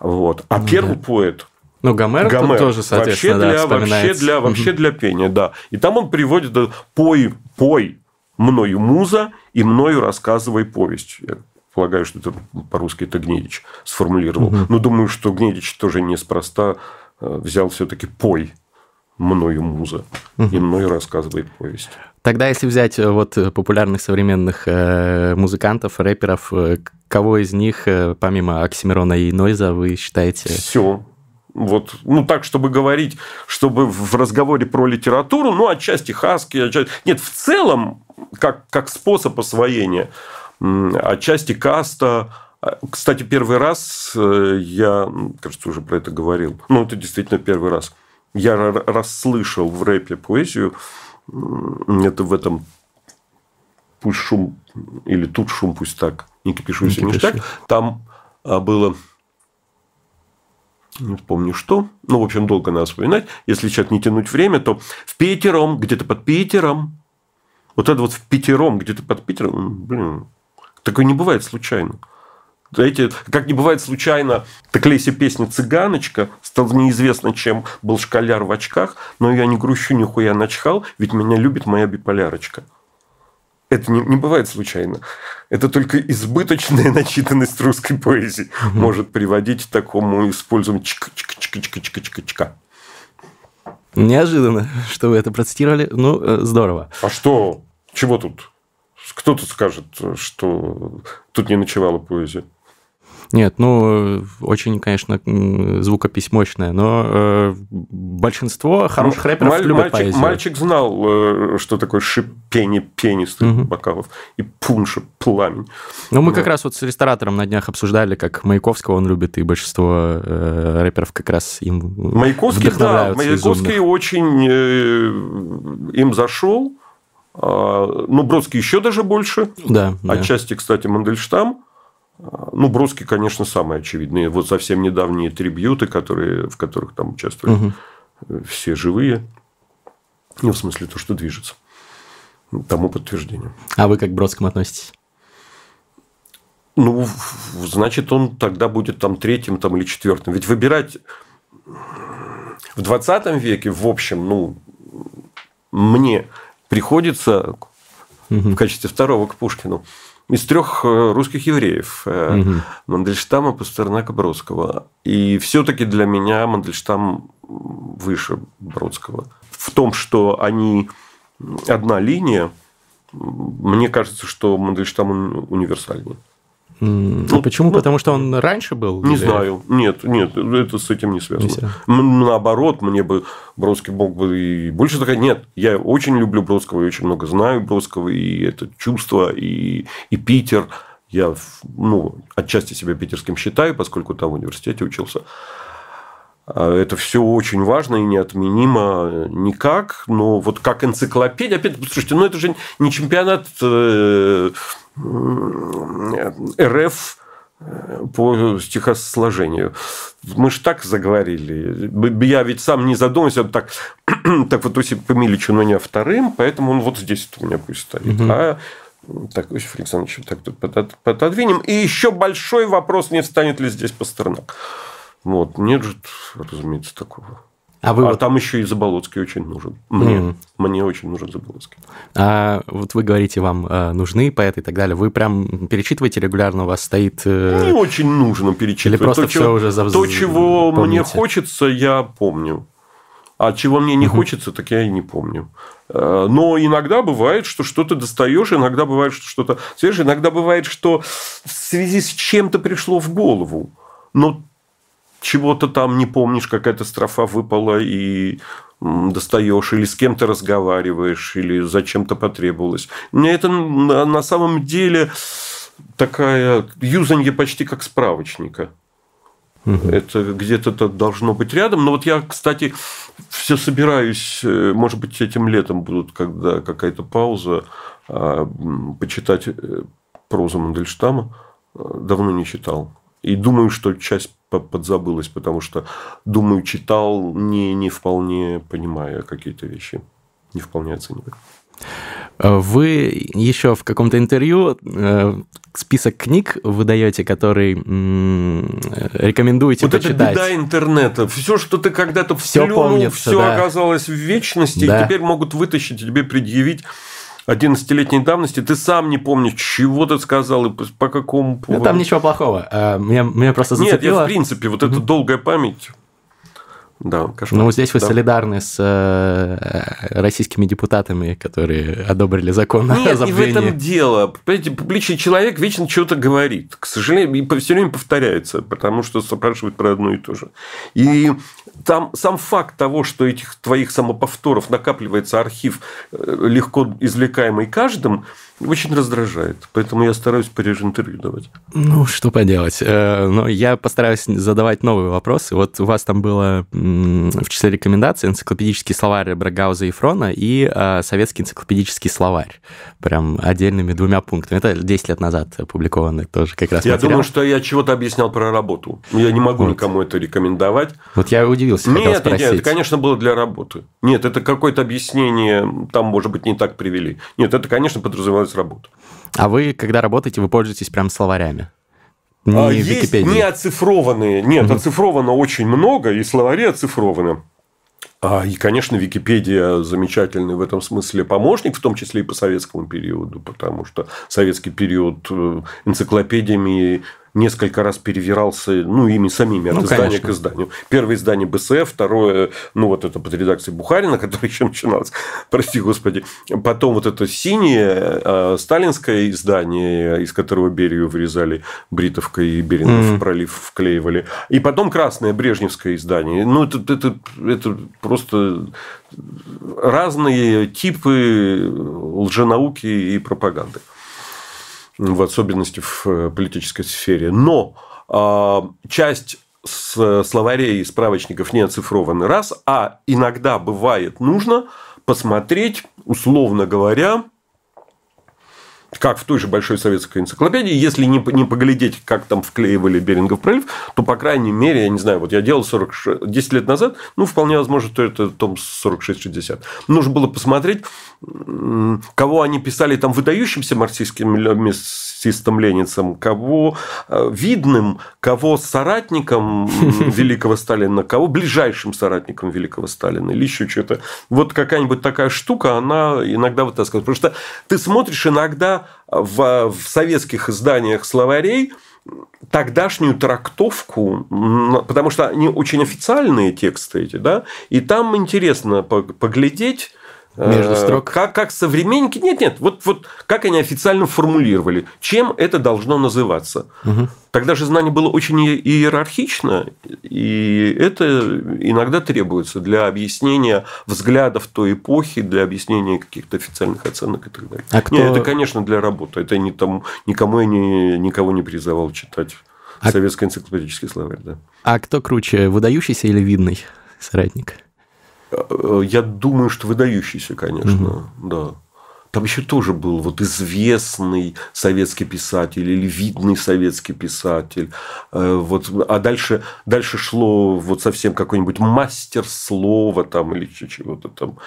Вот. А ну, первый да. поэт ну, Гомер, Гомер тоже, соответственно, вообще для, да, вообще для, вообще для пения, да. И там он приводит «пой, пой мною муза и мною рассказывай повесть». Я полагаю, что это по-русски это Гнедич сформулировал. Угу. Но думаю, что Гнедич тоже неспроста э, взял все-таки «пой мною муза и мною рассказывает повесть». Тогда, если взять э, вот э, популярных современных э, музыкантов, рэперов, кого из них, помимо Оксимирона и Нойза, вы считаете? Все. Вот, ну так, чтобы говорить, чтобы в разговоре про литературу, ну, отчасти Хаски, отчасти... Нет, в целом, как, как способ освоения, отчасти Каста, кстати, первый раз я, кажется, уже про это говорил. Ну, это действительно первый раз. Я расслышал в рэпе поэзию это в этом пусть шум или тут шум, пусть так, не кипишу, если не так. Там а, было не помню что, ну, в общем, долго надо вспоминать. Если сейчас не тянуть время, то в Питером, где-то под Питером, вот это вот в Питером, где-то под Питером, блин, такое не бывает случайно. Знаете, как не бывает случайно, так Леся песня «Цыганочка» стал неизвестно, чем был школяр в очках, но я не грущу, нихуя начхал, ведь меня любит моя биполярочка. это не, не бывает случайно. Это только избыточная [laughs] начитанность русской поэзии угу. может приводить к такому использованию чика-чика-чика-чика-чика-чика. Неожиданно, что вы это процитировали. Ну, э, здорово. А что? Чего тут? Кто тут скажет, что тут не ночевала поэзия? Нет, ну, очень, конечно, звукопись мощная, но э, большинство хороших рэперов Маль, любят мальчик, поэзию. Мальчик знал, э, что такое шипение пенистых угу. бокалов и пунша, пламень. Ну, мы да. как раз вот с ресторатором на днях обсуждали, как Маяковского он любит, и большинство э, рэперов как раз им Маяковский, да, Маяковский очень э, им зашел, а, ну, Бродский еще даже больше. Да. Отчасти, да. кстати, Мандельштам. Ну, Бродский, конечно, самый очевидный. Вот совсем недавние трибьюты, которые, в которых там участвовали угу. все живые. Ну, в смысле, то, что движется. Тому подтверждение. А вы как к Бродскому относитесь? Ну, значит, он тогда будет там третьим там, или четвертым. Ведь выбирать в 20 веке, в общем, ну, мне приходится угу. в качестве второго к Пушкину из трех э, русских евреев угу. Мандельштама, Пастернака, Бродского. И все-таки для меня Мандельштам выше Бродского. В том, что они одна линия, мне кажется, что Мандельштам универсальнее. Ну, почему? Ну, Потому что он раньше был? Не или... знаю. Нет, нет, это с этим не связано. Не Наоборот, мне бы Бродский мог бы и больше сказать. Нет, я очень люблю Бродского и очень много знаю Бродского, и это чувство, и, и Питер. Я ну, отчасти себя питерским считаю, поскольку там в университете учился. А это все очень важно и неотменимо никак, но вот как энциклопедия, опять, слушайте, ну это же не чемпионат э, РФ э, по стихосложению. Мы же так заговорили. Я ведь сам не задумывался, так, [clears throat] так вот Осип Эмильевич у меня вторым, поэтому он вот здесь у меня пусть стоит. Угу. А так, Иосиф Александрович, так тут пододвинем. И еще большой вопрос, не встанет ли здесь Пастернак. Вот. Нет же, разумеется, такого. А, вы а вот... там еще и Заболоцкий очень нужен. Мне, mm. мне очень нужен Заболоцкий. А вот вы говорите, вам э, нужны поэты и так далее. Вы прям перечитываете регулярно, у вас стоит... Э... Не очень нужно перечитывать. Или просто то, все чего, уже за... То, чего помните? мне хочется, я помню. А чего мне не угу. хочется, так я и не помню. Э, но иногда бывает, что что-то достаешь, иногда бывает, что что-то свежее, иногда бывает, что в связи с чем-то пришло в голову. Но чего-то там не помнишь, какая-то строфа выпала и достаешь, или с кем-то разговариваешь, или зачем-то потребовалось. Мне это на самом деле такая юзанье почти как справочника. Угу. Это где-то -то должно быть рядом. Но вот я, кстати, все собираюсь, э, может быть, этим летом будут, когда какая-то пауза, а, почитать э, прозу Мандельштама. Давно не читал. И думаю, что часть подзабылась, потому что, думаю, читал, не, не вполне понимая какие-то вещи, не вполне оценивая. Вы еще в каком-то интервью э, список книг выдаете, который рекомендуете вот почитать. Вот это беда интернета. Все, что ты когда-то все помнится, все да. оказалось в вечности, да. и теперь могут вытащить и тебе предъявить 11-летней давности, ты сам не помнишь, чего ты сказал и по какому поводу. Ну, там ничего плохого. Меня, меня просто зацепило... Нет, я в принципе, вот эта долгая память... Да, кошмар. Ну, здесь вы да. солидарны с э, российскими депутатами, которые одобрили закон Нет, о забвении. не в этом дело. Понимаете, публичный человек вечно что-то говорит. К сожалению, и все время повторяется, потому что спрашивают про одно и то же. И там сам факт того, что этих твоих самоповторов накапливается архив, э, легко извлекаемый каждым, очень раздражает. Поэтому я стараюсь пореже интервью давать. Ну, что поделать. Э, но я постараюсь задавать новые вопросы. Вот у вас там было в числе рекомендаций энциклопедический словарь Брагауза и Фрона и э, советский энциклопедический словарь. Прям отдельными двумя пунктами. Это 10 лет назад опубликовано тоже как раз Я материал. думаю, что я чего-то объяснял про работу. Я не могу вот. никому это рекомендовать. Вот я удивился, нет, нет, нет, это, конечно, было для работы. Нет, это какое-то объяснение, там, может быть, не так привели. Нет, это, конечно, подразумевалось работу. А вы, когда работаете, вы пользуетесь прям словарями? Не а, есть не оцифрованные. Нет, угу. оцифровано очень много, и словари оцифрованы. А, и, конечно, Википедия замечательный в этом смысле помощник, в том числе и по советскому периоду, потому что советский период э, энциклопедиями несколько раз перевирался, ну, ими самими, от ну, издания конечно. к изданию. Первое издание БСФ, второе, ну, вот это под редакцией Бухарина, [laughs] которое еще начиналось, прости господи. Потом вот это синее э, сталинское издание, из которого Берию вырезали бритовкой и Берингов mm. пролив вклеивали. И потом красное брежневское издание. Ну, это, это, это просто разные типы лженауки и пропаганды в особенности в э, политической сфере. Но а, часть словарей и справочников не оцифрованы раз, а иногда бывает нужно посмотреть, условно говоря, как в той же большой советской энциклопедии, если не, не поглядеть, как там вклеивали Берингов пролив, то, по крайней мере, я не знаю, вот я делал 40, 10 лет назад, ну, вполне возможно, что это том 46-60. Нужно было посмотреть, кого они писали там выдающимся марксистским марксистом ленинцем, кого э, видным, кого соратником [laughs] великого Сталина, кого ближайшим соратником великого Сталина или еще что-то. Вот какая-нибудь такая штука, она иногда вытаскивает. Потому что ты смотришь иногда в, в советских изданиях словарей, тогдашнюю трактовку, потому что они очень официальные тексты эти, да, и там интересно поглядеть, между э, строк. Как, как современники. Нет, нет, вот, вот как они официально формулировали, чем это должно называться. Угу. Тогда же знание было очень иерархично, и это иногда требуется для объяснения взглядов той эпохи, для объяснения каких-то официальных оценок и так далее. А кто... Нет, это, конечно, для работы. Это не тому, никому я не, никого не призывал читать а... советский энциклопедический словарь. Да. А кто круче, выдающийся или видный соратник? Э, я думаю, что выдающийся, конечно, угу. да. Там еще тоже был вот известный советский писатель или видный советский писатель. Э, вот, а дальше, дальше шло вот совсем какой-нибудь мастер слова там, или чего-то там.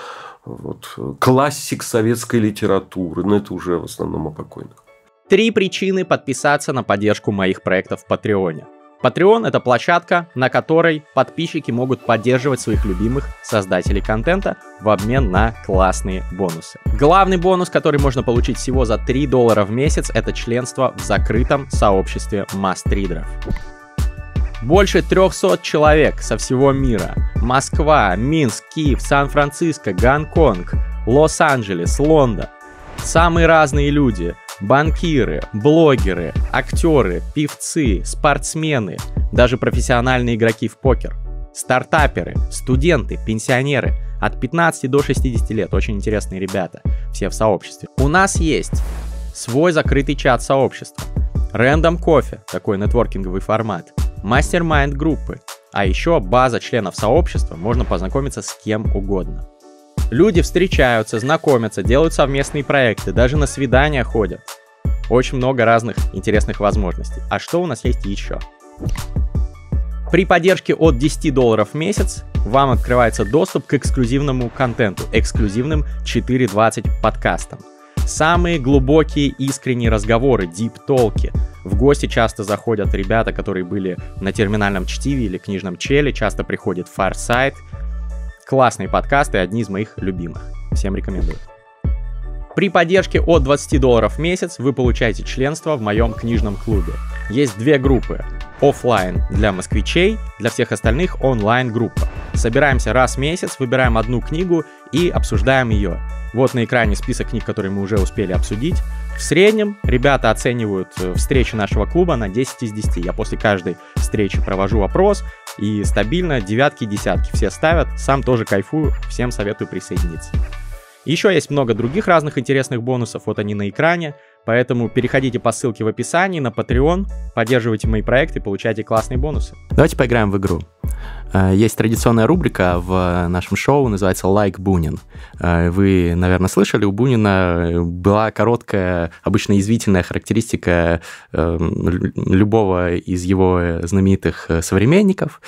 Вот. Классик советской литературы. Но это уже в основном о покойных. Три причины подписаться на поддержку моих проектов в Патреоне. Patreon — это площадка, на которой подписчики могут поддерживать своих любимых создателей контента в обмен на классные бонусы. Главный бонус, который можно получить всего за 3 доллара в месяц, это членство в закрытом сообществе мастридеров. Больше 300 человек со всего мира. Москва, Минск, Киев, Сан-Франциско, Гонконг, Лос-Анджелес, Лондон. Самые разные люди — Банкиры, блогеры, актеры, певцы, спортсмены, даже профессиональные игроки в покер, стартаперы, студенты, пенсионеры. От 15 до 60 лет, очень интересные ребята, все в сообществе. У нас есть свой закрытый чат сообщества, Random кофе, такой нетворкинговый формат, мастер-майнд группы, а еще база членов сообщества, можно познакомиться с кем угодно. Люди встречаются, знакомятся, делают совместные проекты, даже на свидания ходят. Очень много разных интересных возможностей. А что у нас есть еще? При поддержке от 10 долларов в месяц вам открывается доступ к эксклюзивному контенту, эксклюзивным 4.20 подкастам. Самые глубокие искренние разговоры, deep talk и. В гости часто заходят ребята, которые были на терминальном чтиве или книжном челе, часто приходит Farsight, Классные подкасты, одни из моих любимых. Всем рекомендую. При поддержке от 20 долларов в месяц вы получаете членство в моем книжном клубе. Есть две группы. Оффлайн для москвичей, для всех остальных онлайн группа. Собираемся раз в месяц, выбираем одну книгу и обсуждаем ее. Вот на экране список книг, которые мы уже успели обсудить. В среднем ребята оценивают э, встречи нашего клуба на 10 из 10. Я после каждой встречи провожу опрос, и стабильно девятки и десятки все ставят. Сам тоже кайфую, всем советую присоединиться. Еще есть много других разных интересных бонусов, вот они на экране. Поэтому переходите по ссылке в описании на Patreon, поддерживайте мои проекты, получайте классные бонусы. Давайте поиграем в игру. Э, есть традиционная рубрика в нашем шоу, называется «Like Бунин». Э, вы, наверное, слышали, у Бунина была короткая, обычно извительная характеристика эм, любого из его знаменитых современников.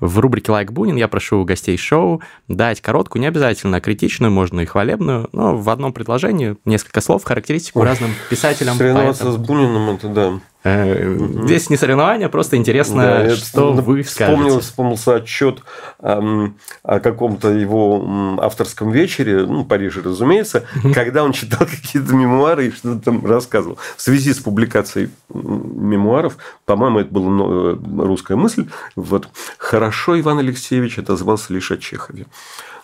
В рубрике «Like Бунин» я прошу гостей шоу дать короткую, не обязательно критичную, можно и хвалебную, но в одном предложении несколько слов, характеристику Ой. разным писателям. Соревноваться с Буниным, это да. Э, здесь не соревнования, просто интересно, да, что это, вы вспомнил, скажете. Вспомнился отчет эм, о каком-то его авторском вечере, ну, в Париже, разумеется, когда он читал [laughs] какие-то мемуары и что-то там рассказывал. В связи с публикацией мемуаров, по-моему, это была э, русская мысль, вот, хорошо Иван Алексеевич отозвался лишь о Чехове.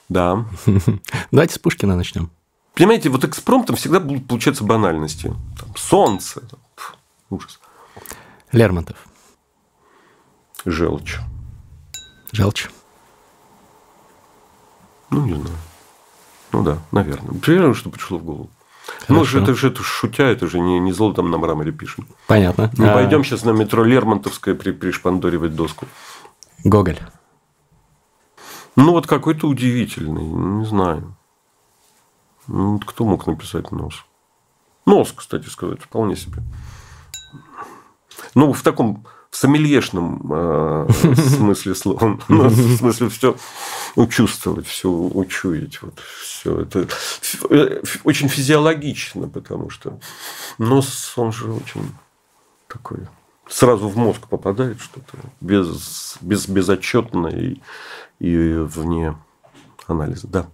Да. [laughs] Давайте с Пушкина начнем. Понимаете, вот экспромтом всегда будут получаться банальности. Там, солнце. Там, ужас. Лермонтов. Желчь. Желчь. Ну, не знаю. Ну да, наверное. Примерно, что пришло в голову. Ну, же это же это шутя, это же не, не золотом на мраморе пишем. Понятно. Мы а... пойдем сейчас на метро Лермонтовское при, пришпандоривать доску. Гоголь. Ну, вот какой-то удивительный, не знаю. Ну, кто мог написать нос? Нос, кстати сказать, вполне себе. Ну, в таком в сомельешном э, [laughs] смысле слова. Ну, в смысле, все учувствовать, все учуять. Вот, все это э, очень физиологично, потому что нос, он же очень такой сразу в мозг попадает что-то без, без, безотчетно и, и вне анализа. Да.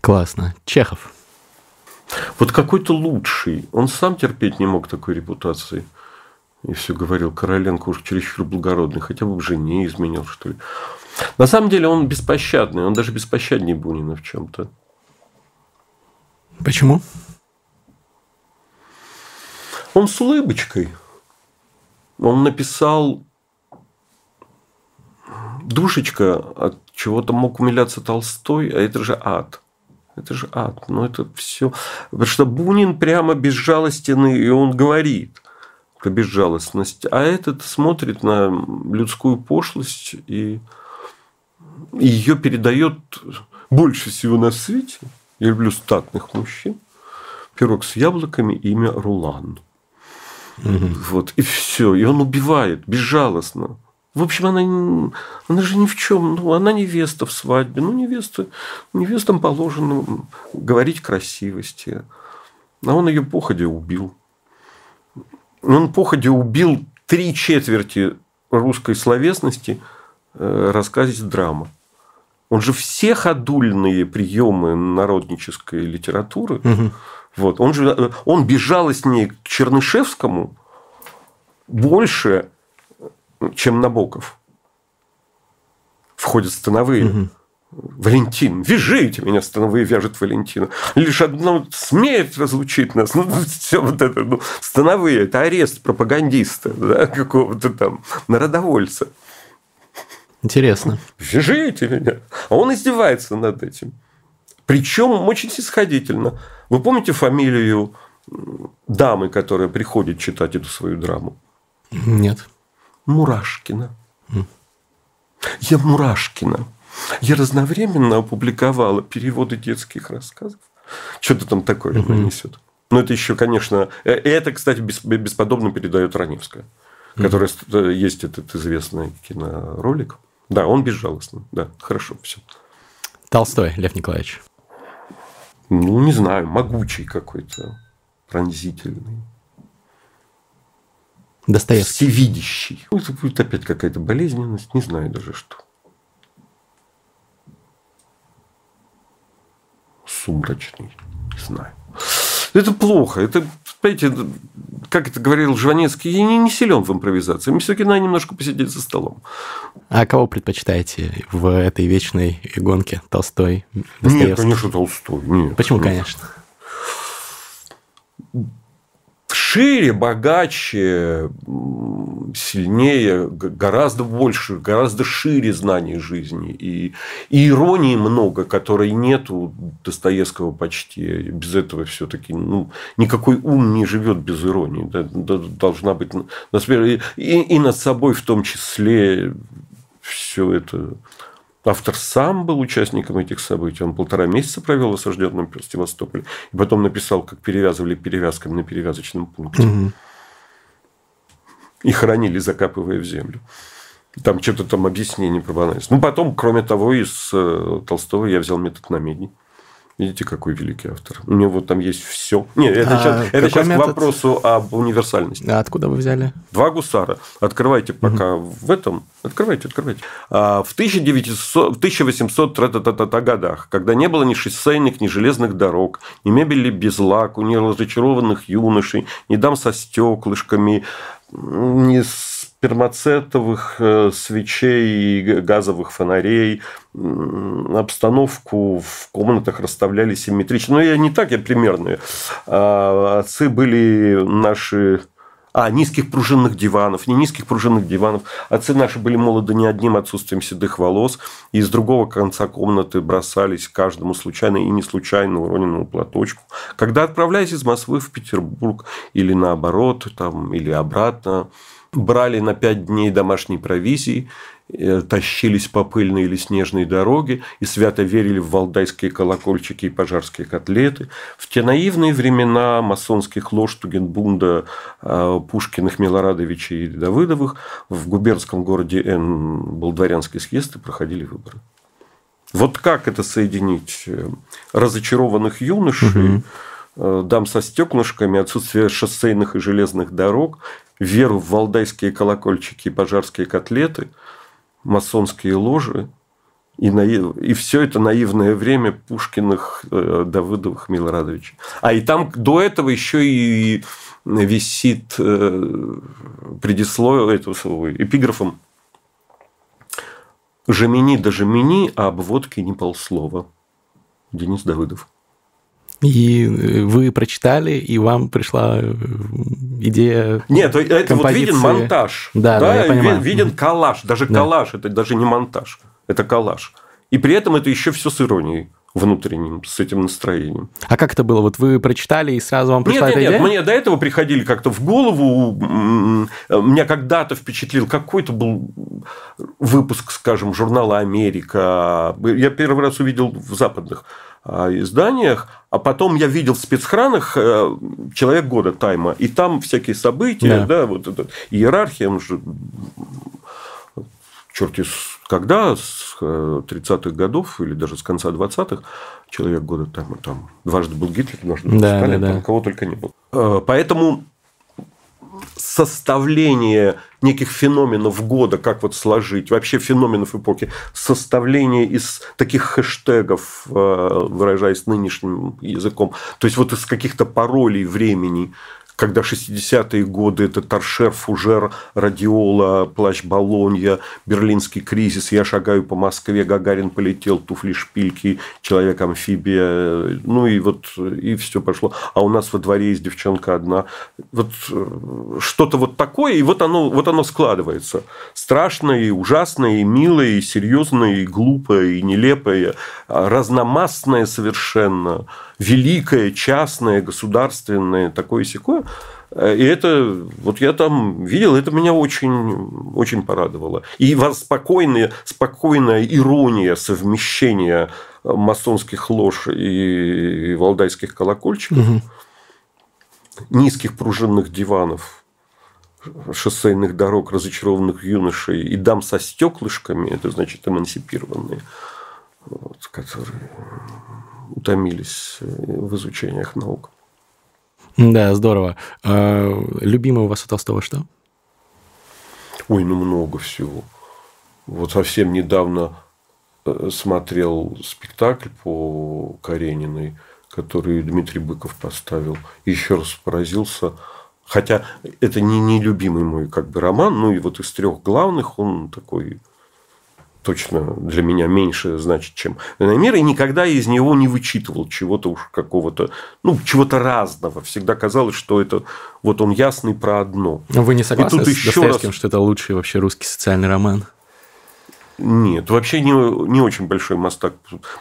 Классно. Чехов. Вот какой-то лучший. Он сам терпеть не мог такой репутации. И все говорил, Короленко уж чересчур благородный, хотя бы в жене изменил, что ли. На самом деле он беспощадный, он даже беспощаднее Бунина в чем-то. Почему? Он с улыбочкой. Он написал Душечка, от чего-то мог умиляться Толстой, а это же ад. Это же ад. Ну, это все. Потому что Бунин прямо безжалостный, и он говорит про безжалостность. А этот смотрит на людскую пошлость и ее передает больше всего на свете. Я люблю статных мужчин. Пирог с яблоками, имя Рулан. Угу. Вот, и все. И он убивает безжалостно. В общем, она, она же ни в чем. Ну, она невеста в свадьбе. Ну, невеста, невестам положено говорить красивости. А он ее походя убил. Он походя убил три четверти русской словесности э, рассказе драма. Он же все ходульные приемы народнической литературы, угу. вот, он же э, он безжалостнее к Чернышевскому больше, чем Набоков. Входят становые. Угу. Валентин, вяжите меня, становые вяжет Валентина. Лишь одно смерть разлучит нас. Ну, все вот это, ну, становые, это арест пропагандиста, да, какого-то там народовольца. Интересно. Вяжите меня. А он издевается над этим. Причем очень снисходительно. Вы помните фамилию дамы, которая приходит читать эту свою драму? Нет. Мурашкина. Я Мурашкина. Я разновременно опубликовала переводы детских рассказов. Что-то там такое mm-hmm. несет. Но это еще, конечно... Э, это, кстати, бесподобно передает Раневская, mm-hmm. которая э, есть этот известный киноролик. Да, он безжалостный. Да, хорошо, все. Толстой, Лев Николаевич. Ну, не знаю, могучий какой-то, пронзительный. Достоевский. Всевидящий. Ну, это будет опять какая-то болезненность, не знаю даже что. Сумрачный, не знаю. Это плохо. Это, понимаете, как это говорил Жванецкий, я не, не силен в импровизации. Мне все-таки надо немножко посидеть за столом. А кого предпочитаете в этой вечной гонке? Толстой, Достоевский? Нет, конечно, Толстой. Нет, Почему, конечно? Шире, богаче, сильнее, гораздо больше, гораздо шире знаний жизни. И, и иронии много, которой нет у Достоевского почти. Без этого все-таки ну, никакой ум не живет без иронии. Должна быть и, и над собой в том числе все это Автор сам был участником этих событий. Он полтора месяца провел в осажденном Севастополе. И потом написал, как перевязывали перевязками на перевязочном пункте. Угу. И хоронили, закапывая в землю. Там что-то там объяснение про банальность. Ну, потом, кроме того, из э, Толстого я взял метод намедни. Видите, какой великий автор. У него там есть все. Нет, это а сейчас, это сейчас к вопросу об универсальности. А откуда вы взяли? Два гусара. Открывайте пока угу. в этом. Открывайте, открывайте. А, в 1900, в 1800 годах, когда не было ни шоссейных, ни железных дорог, ни мебели без лаку, ни разочарованных юношей, ни дам со стеклышками, ни спермацетовых э, свечей и газовых фонарей, обстановку в комнатах расставляли симметрично. Но я не так, я примерные. А, отцы были наши а, низких пружинных диванов, не низких пружинных диванов. Отцы наши были молоды не одним отсутствием седых волос, и из другого конца комнаты бросались каждому случайно и не случайно уроненному платочку. Когда отправляясь из Москвы в Петербург или наоборот, там, или обратно, брали на пять дней домашней провизии, э, тащились по пыльной или снежной дороге и свято верили в валдайские колокольчики и пожарские котлеты. В те наивные времена масонских лож Тугенбунда, э, Пушкиных, Милорадовичей и Давыдовых в губернском городе Н был дворянский съезд и проходили выборы. Вот как это соединить? Э, разочарованных юношей, угу. Дам со стеклышками, отсутствие шоссейных и железных дорог веру в валдайские колокольчики и пожарские котлеты, масонские ложи, и, наив... и все это наивное время Пушкиных, э, Давыдовых, Милорадовичей. А и там до этого еще и висит э, предисловие этого эпиграфом «Жемени да жемени, а об водке не полслова». Денис Давыдов. И э, вы прочитали, и вам пришла э, идея. Нет, это композиции. вот виден монтаж. Да, да, да я понимаю. виден коллаж. Даже да. коллаж это даже не монтаж, это коллаж. И при этом это еще все с иронией внутренним, с этим настроением. А как это было? Вот вы прочитали, и сразу вам пришла нет, эта нет, идея? Нет, мне до этого приходили как-то в голову. Меня когда-то впечатлил какой-то был выпуск, скажем, журнала «Америка». Я первый раз увидел в западных а, изданиях, а потом я видел в спецхранах э, «Человек года» Тайма, и там всякие события, да, да вот эта иерархия, он же черти когда, с 30-х э, годов или даже с конца 20-х, человек года там, там дважды был Гитлер, дважды был да, Сталин, да, да. кого только не было. Э, поэтому составление неких феноменов года, как вот сложить, вообще феноменов эпохи, составление из таких хэштегов, э, выражаясь нынешним языком, то есть вот из каких-то паролей времени, когда 60-е годы это торшер, фужер, радиола, плащ Болонья, берлинский кризис, я шагаю по Москве, Гагарин полетел, туфли шпильки, человек-амфибия, ну и вот и все пошло. А у нас во дворе есть девчонка одна. Вот э, что-то вот такое, и вот оно, вот оно складывается. Страшное, и ужасное, и милое, и серьезное, и глупое, и нелепое, разномастное совершенно великое, частное, государственное, такое секое. И это, вот я там видел, это меня очень, очень порадовало. И спокойная, спокойная ирония совмещения масонских лож и валдайских колокольчиков, угу. низких пружинных диванов, шоссейных дорог, разочарованных юношей и дам со стеклышками, это значит эмансипированные, вот, которые утомились э, в изучениях наук. [laughs] Да, здорово. А, любимое у вас у Толстого что? Ой, ну много всего. Вот совсем недавно э, смотрел спектакль по Карениной, который Дмитрий Быков поставил. Еще раз поразился. Хотя это не нелюбимый мой как бы роман, ну и вот из трех главных он такой точно для меня меньше значит, чем мир, и никогда из него не вычитывал чего-то уж какого-то, ну, чего-то разного. Всегда казалось, что это вот он ясный про одно. Но вы не согласны и тут с еще Достоевским, раз... что это лучший вообще русский социальный роман? Нет, вообще не, не очень большой мастак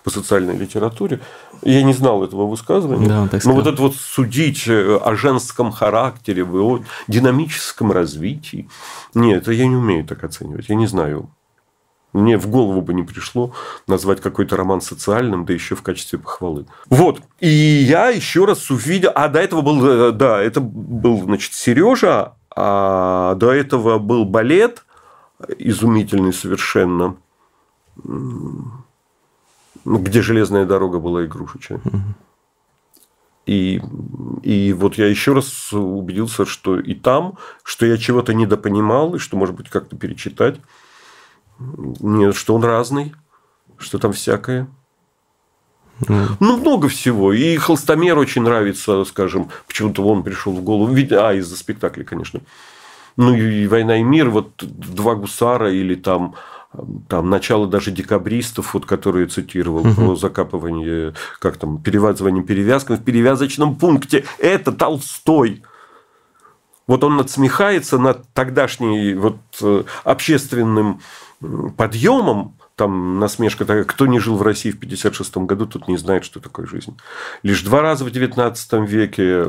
по социальной литературе. Я не знал этого высказывания. Да, так Но вот это вот судить э, о женском характере, о динамическом развитии. Нет, это я не умею так оценивать. Я не знаю. Мне в голову бы не пришло назвать какой-то роман социальным, да еще в качестве похвалы. Вот. И я еще раз увидел... А до этого был... Э, да, это был, значит, Сережа, а до этого был балет изумительный совершенно. ну, где железная дорога была игрушечная. И, и вот я еще раз убедился, что и там, что я чего-то недопонимал, и что, может быть, как-то перечитать. Нет, что он разный, что там всякое. Ну, много всего. И Холстомер очень нравится, скажем, почему-то он пришел в голову. А, из-за спектакля, конечно. Ну, и «Война и мир», вот «Два гусара» или там там начало даже декабристов, вот, которые цитировал угу. про закапывание, как там, перевязывание перевязками в перевязочном пункте. Это Толстой. Вот он надсмехается над тогдашней вот э, общественным подъемом, там насмешка такая, кто не жил в России в 56 году, тот не знает, что такое жизнь. Лишь два раза в 19 веке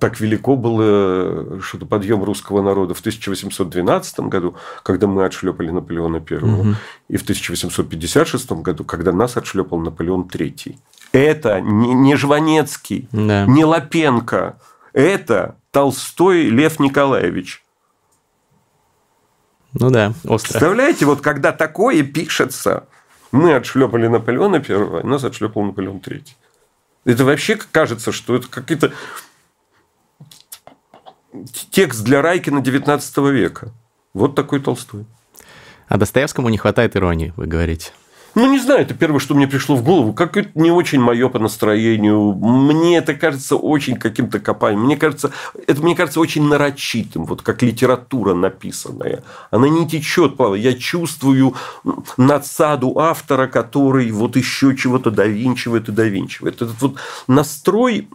так велико было что-то подъем русского народа в 1812 году, когда мы отшлепали Наполеона I, угу. и в 1856 году, когда нас отшлепал Наполеон III. Это не, не Жванецкий, да. не Лапенко, это Толстой Лев Николаевич. Ну да, остро. Представляете, вот когда такое пишется, мы отшлепали Наполеона I, нас отшлепал Наполеон III. Это вообще кажется, что это какие-то текст для Райкина 19 века. Вот такой Толстой. А Достоевскому не хватает иронии, вы говорите. Ну, не знаю, это первое, что мне пришло в голову. Как это не очень мое по настроению. Мне это кажется очень каким-то копанием. Мне кажется, это мне кажется очень нарочитым, вот как литература написанная. Она не течет плавно. Я чувствую надсаду автора, который вот еще чего-то довинчивает и довинчивает. Этот вот настрой,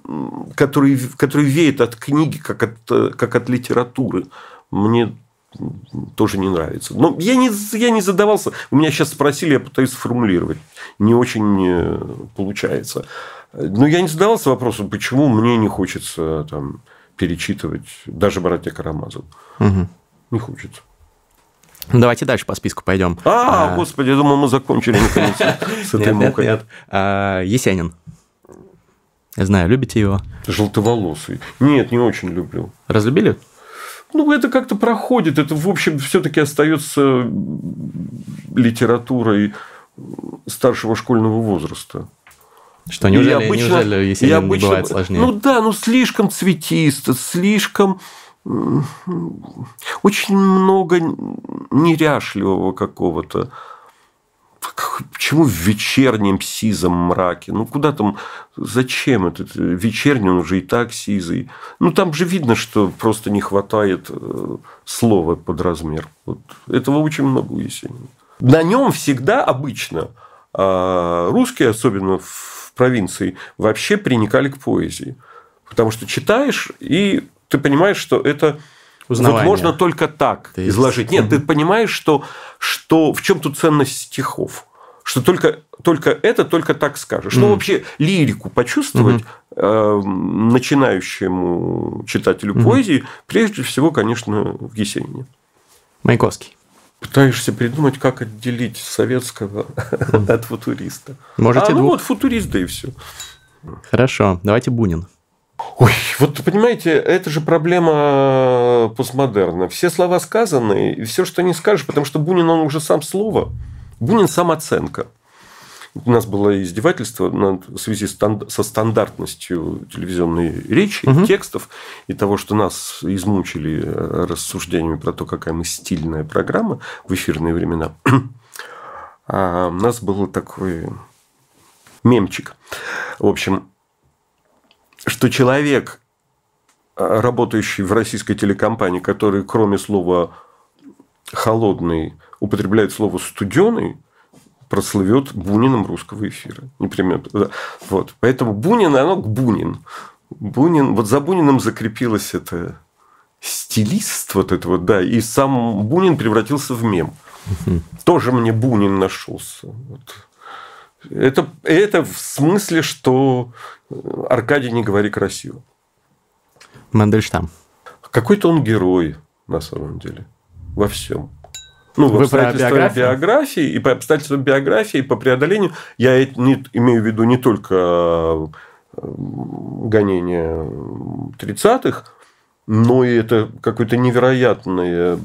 который, который веет от книги, как от, как от литературы, мне тоже не нравится. Но я не, я не задавался. У меня сейчас спросили, я пытаюсь сформулировать. Не очень э, получается. Но я не задавался вопросом, почему мне не хочется там, перечитывать даже «Братья Карамазов». Угу. Не хочется. Давайте дальше по списку пойдем. А, а... господи, я думал, мы закончили наконец с этой [laughs] мукой. Нет, нет. А, Есенин. Я знаю, любите его? Желтоволосый. Нет, не очень люблю. Разлюбили? Ну, это как-то проходит. Это, в общем, все-таки остается литературой старшего школьного возраста. Что, неужели, и обычно, неужели Есенин обычно, не бывает сложнее? Ну да, ну слишком цветисто, слишком очень много неряшливого какого-то. Почему в вечернем сизом мраке? Ну, куда там, зачем этот вечерний, он уже и так сизый. Ну, там же видно, что просто не хватает э, слова под размер. Вот. Этого очень много у Есенина. На нем всегда обычно а русские, особенно в провинции, вообще приникали к поэзии. Потому что читаешь, и ты понимаешь, что это вот можно только так есть... изложить. Нет, ты понимаешь, что, что в чем тут ценность стихов. Что только, только это только так скажешь. Mm. Ну, вообще, лирику почувствовать mm-hmm. э, начинающему читателю mm-hmm. поэзии, прежде всего, конечно, в Есенине. Маяковский. Пытаешься придумать, как отделить советского mm. от футуриста. Можете а, ну двух... вот футурист, да и все. Хорошо, давайте Бунин. Ой, вот понимаете, это же проблема постмодерна. Все слова сказаны, и все, что не скажешь, потому что Бунин, он уже сам слово. Бунин сам оценка. У нас было издевательство в связи со стандартностью телевизионной речи, угу. текстов и того, что нас измучили рассуждениями про то, какая мы стильная программа в эфирные времена. [clears throat] А у нас был такой мемчик. В общем, что человек, э, работающий в российской телекомпании, который кроме слова холодный употребляет слово студеный, прослывет Буниным русского эфира. Непременно. Вот. Поэтому Бунин, оно к Бунин. Бунин, вот за Буниным закрепилось это стилист вот это вот, да, и сам Бунин превратился в мем. Тоже мне Бунин нашелся. Вот. Это, это в смысле, что Аркадий не говори красиво. Мандельштам. Какой-то он герой, на самом деле. Во всем. Ну, Вы по биографии? биографии, и по обстоятельствам биографии, и по преодолению. Я не, имею в виду не только э, гонение 30-х, но и это какое-то невероятное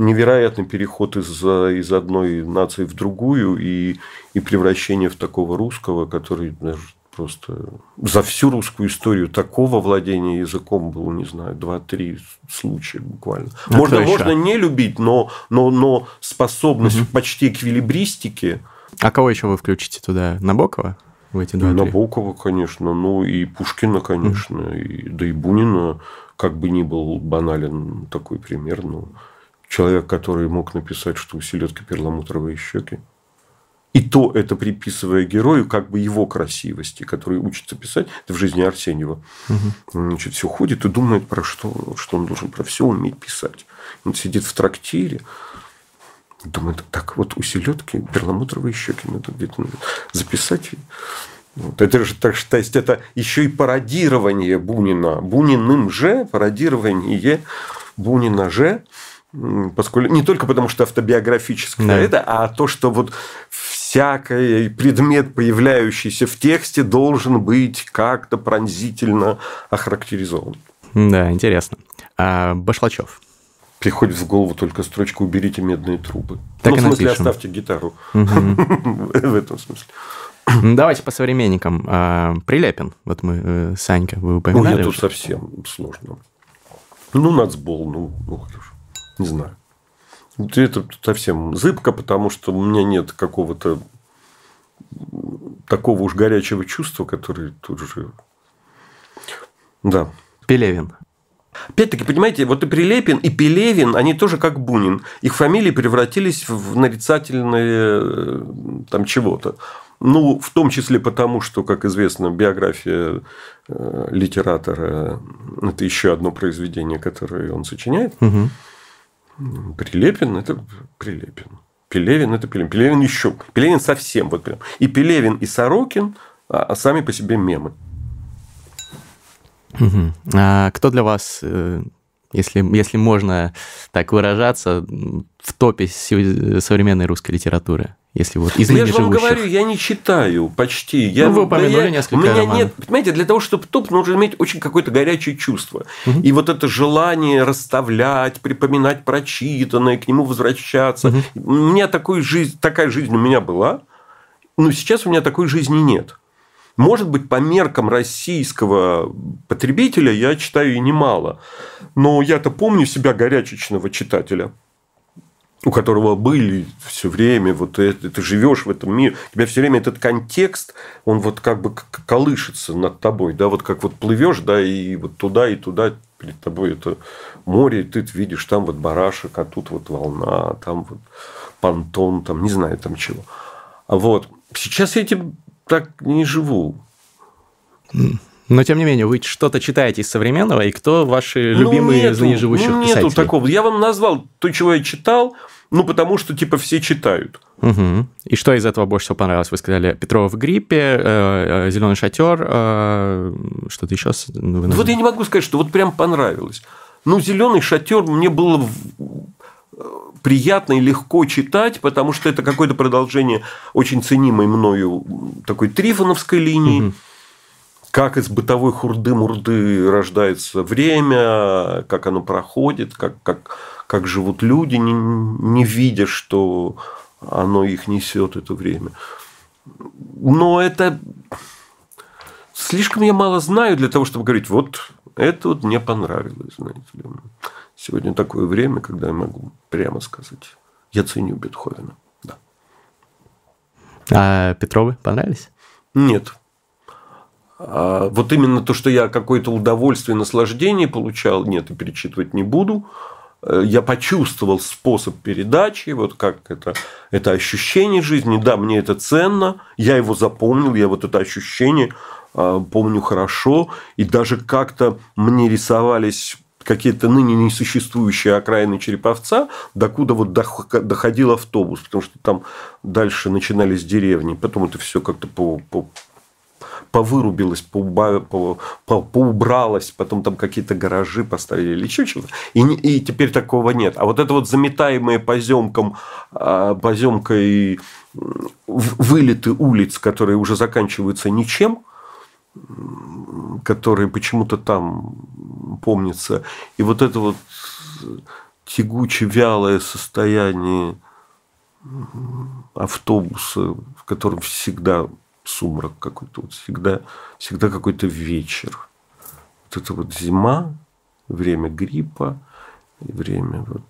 невероятный переход из, из одной нации в другую и, и превращение в такого русского, который даже просто за всю русскую историю такого владения языком было, не знаю, два-три случая буквально. А можно, можно не любить, но, но, но способность угу. почти эквилибристики. А кого еще вы включите туда? Набокова? В эти два Набокова, конечно, ну и Пушкина, конечно, угу. и, да и Бунина, как бы ни был банален такой пример, но человек, который мог написать, что у селедки перламутровые щеки. И то это приписывая герою как бы его красивости, который учится писать. Это в жизни Арсеньева. Угу. Значит, все ходит и думает про что, что он должен про все уметь писать. Он сидит в трактире, думает, так вот у селедки перламутровые щеки надо где-то записать. Вот. Это же, так, то есть, это еще и пародирование Бунина. Буниным же, пародирование Бунина же, поскольку не только потому, что автобиографическое да. это, а то, что вот всякий предмет, появляющийся в тексте, должен быть как-то пронзительно охарактеризован. Да, интересно. А Башлачев? Приходит в голову только строчка «уберите медные трубы». Так ну, в смысле, напишем. оставьте гитару. [laughs] В этом смысле. Давайте по современникам. А, Прилепин. Вот мы, э, Санька, вы упоминали. Ну, это совсем сложно. Ну, нацбол, ну, ну хорошо. Не знаю. Это совсем зыбко, потому что у меня нет какого-то такого уж горячего чувства, которое тут же... Да. Пелевин. Опять-таки, понимаете, вот и Прилепин, и Пелевин, они тоже как Бунин. Их фамилии превратились в нарицательные э, там чего-то. Ну, в том числе потому, что, как известно, биография э, литератора – это еще одно произведение, которое он сочиняет. Угу. Прилепин – это Прилепин. Пелевин – это Пелевин. Пелевин еще. Пелевин совсем. Вот прям. И Пелевин, и Сорокин а, а сами по себе мемы. Угу. А кто для вас, э, если, если можно так выражаться, в топе современной русской литературы? Если вот из Я же вам говорю, я не читаю почти. Я, ну, вы упомянули да я, несколько У меня романов. нет, понимаете, для того, чтобы топ, нужно иметь очень какое-то горячее чувство. Угу. И вот это желание расставлять, припоминать прочитанное, к нему возвращаться. Угу. У меня такой жизнь, такая жизнь у меня была, но сейчас у меня такой жизни нет. Может быть, по меркам российского потребителя я читаю и немало. Но я-то помню себя горячечного читателя у которого были все время, вот это, ты живешь в этом мире, у тебя все время этот контекст, он вот как бы колышется над тобой, да, вот как вот плывешь, да, и вот туда и туда перед тобой это море, и ты видишь там вот барашек, а тут вот волна, а там вот понтон, там не знаю там чего. А вот сейчас я этим так не живу. Но, тем не менее, вы что-то читаете из современного, и кто ваши ну, любимые нету, из ныне живущих ну, нету писателей? такого. Я вам назвал то, чего я читал, ну, потому что, типа, все читают. Угу. И что из этого больше всего понравилось? Вы сказали Петрова в гриппе, э, э, Зеленый шатер, э, что-то еще? Ну, вот я не могу сказать, что вот прям понравилось. Ну, Зеленый шатер мне было приятно и легко читать, потому что это какое-то продолжение очень ценимой мною такой трифоновской линии. Угу как из бытовой хурды-мурды рождается время, как оно проходит, как, как, как живут люди, не, не видя, что оно их несет это время. Но это слишком я мало знаю для того, чтобы говорить, вот это вот мне понравилось, знаете ли. Сегодня такое время, когда я могу прямо сказать, я ценю Бетховена. Да. А Петровы понравились? Нет. А вот именно то, что я какое-то удовольствие, наслаждение получал, нет, и перечитывать не буду. Э, я почувствовал способ передачи, вот как это, это ощущение жизни. Да, мне это ценно, я его запомнил, я вот это ощущение а, помню хорошо. И даже как-то мне рисовались какие-то ныне несуществующие окраины Череповца, докуда вот доходил автобус, потому что там дальше начинались деревни, потом это все как-то по, по, повырубилась, поуба, по, по, поубралась, потом там какие-то гаражи поставили или еще чего-то. И, и теперь такого нет. А вот это вот заметаемые поземком, а, поземкой вылеты улиц, которые уже заканчиваются ничем, которые почему-то там помнятся. И вот это вот тягуче вялое состояние автобуса, в котором всегда сумрак какой-то, вот всегда, всегда какой-то вечер. Вот это вот зима, время гриппа, время вот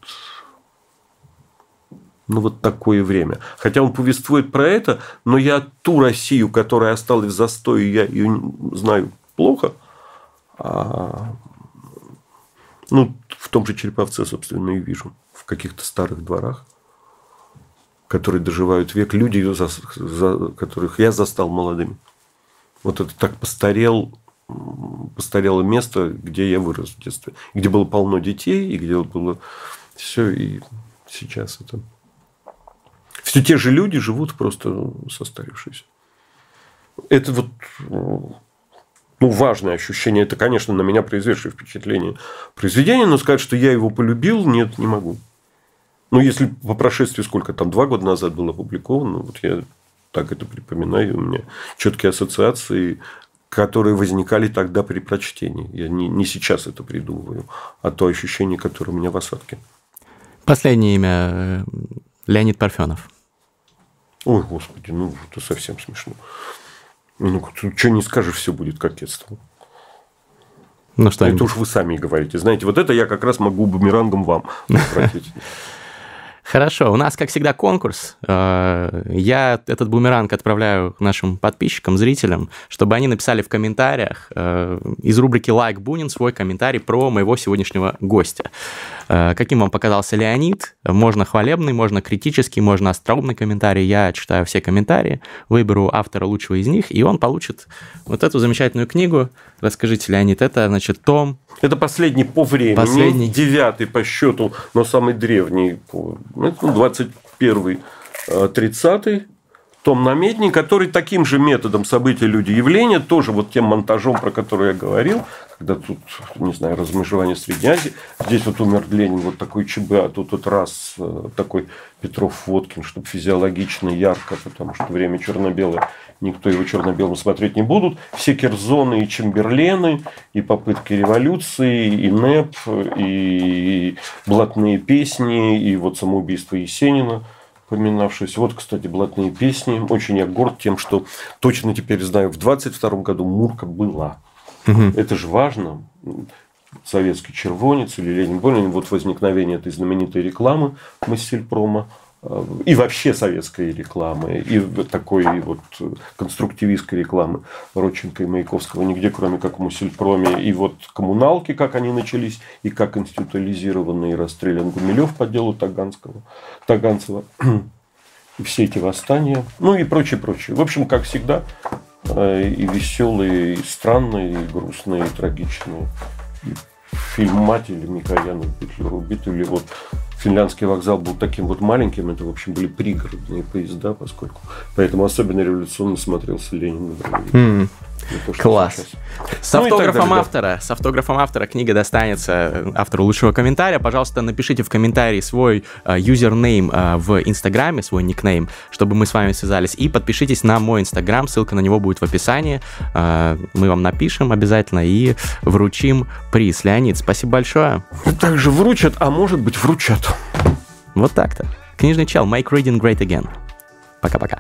ну, вот такое время. Хотя он повествует про это, но я ту Россию, которая осталась в застое, я ее знаю плохо. А, ну, в том же Череповце, собственно, и вижу. В каких-то старых дворах, которые доживают век. Люди, за, за, которых я застал молодыми. Вот это так постарел, постарело место, где я вырос в детстве. Где было полно детей, и где было все. И сейчас это все те же люди живут просто состарившись. Это вот ну, важное ощущение. Это, конечно, на меня произведшее впечатление произведения, но сказать, что я его полюбил, нет, не могу. Ну, если по прошествии сколько там, два года назад было опубликовано, вот я так это припоминаю, у меня четкие ассоциации, которые возникали тогда при прочтении. Я не, не сейчас это придумываю, а то ощущение, которое у меня в осадке. Последнее имя э, Леонид Парфенов. Ой, господи, ну это совсем смешно. Ну, что не скажешь, все будет кокетство. Ну, что это уж вы сами говорите. Знаете, вот это я как раз могу бумерангом вам [laughs] Хорошо, у нас, как всегда, конкурс. Э, я этот бумеранг отправляю нашим подписчикам, зрителям, чтобы они написали в комментариях э, из рубрики «Лайк Бунин» свой комментарий про моего сегодняшнего гостя. Э, каким вам показался Леонид? Можно хвалебный, можно критический, можно остроумный комментарий. Я читаю все комментарии, выберу автора лучшего из них, и он получит вот эту замечательную книгу. Расскажите, Леонид, это, значит, том это последний по времени, последний. девятый по счету, но самый древний. Это 21 30 том намедни, который таким же методом события, люди, явления, тоже вот тем монтажом, про который я говорил, когда тут, не знаю, размежевание Средней Азии, здесь вот умер Ленин, вот такой ЧБ, а тут вот раз э, такой Петров Водкин, чтобы физиологично, ярко, потому что время черно-белое, никто его черно-белым смотреть не будут. Все Керзоны и Чемберлены, и попытки революции, и НЭП, и блатные песни, и вот самоубийство Есенина – поминавшись. Вот, кстати, блатные песни. Очень я горд тем, что точно теперь знаю, в 22 году Мурка была. Угу. Это же важно. Советский червонец или Ленин Болин. Вот возникновение этой знаменитой рекламы Массельпрома и вообще советской рекламы, и такой вот конструктивистской рекламы Родченко и Маяковского нигде, кроме как в Мусельпроме. И вот коммуналки, как они начались, и как институализированный расстрелян Гумилев по делу Таганского, Таганцева. [clears throat] И все эти восстания, ну и прочее, прочее. В общем, как всегда, э, и веселые, и странные, и грустные, и трагичные. И фильм «Мать» или Микояна Петлюра убит, или вот финляндский вокзал был таким вот маленьким, это, в общем, были пригородные поезда, поскольку поэтому особенно революционно смотрелся Ленин. На mm. Класс. С ну автографом автора, с автографом автора книга достанется автору лучшего комментария. Пожалуйста, напишите в комментарии свой uh, юзернейм uh, в Инстаграме, свой никнейм, чтобы мы с вами связались. И подпишитесь на мой Инстаграм, ссылка на него будет в описании. Uh, мы вам напишем обязательно и вручим приз. Леонид, спасибо большое. Также вручат, а может быть вручат. Вот так-то. Книжный чел, make reading great again. Пока-пока.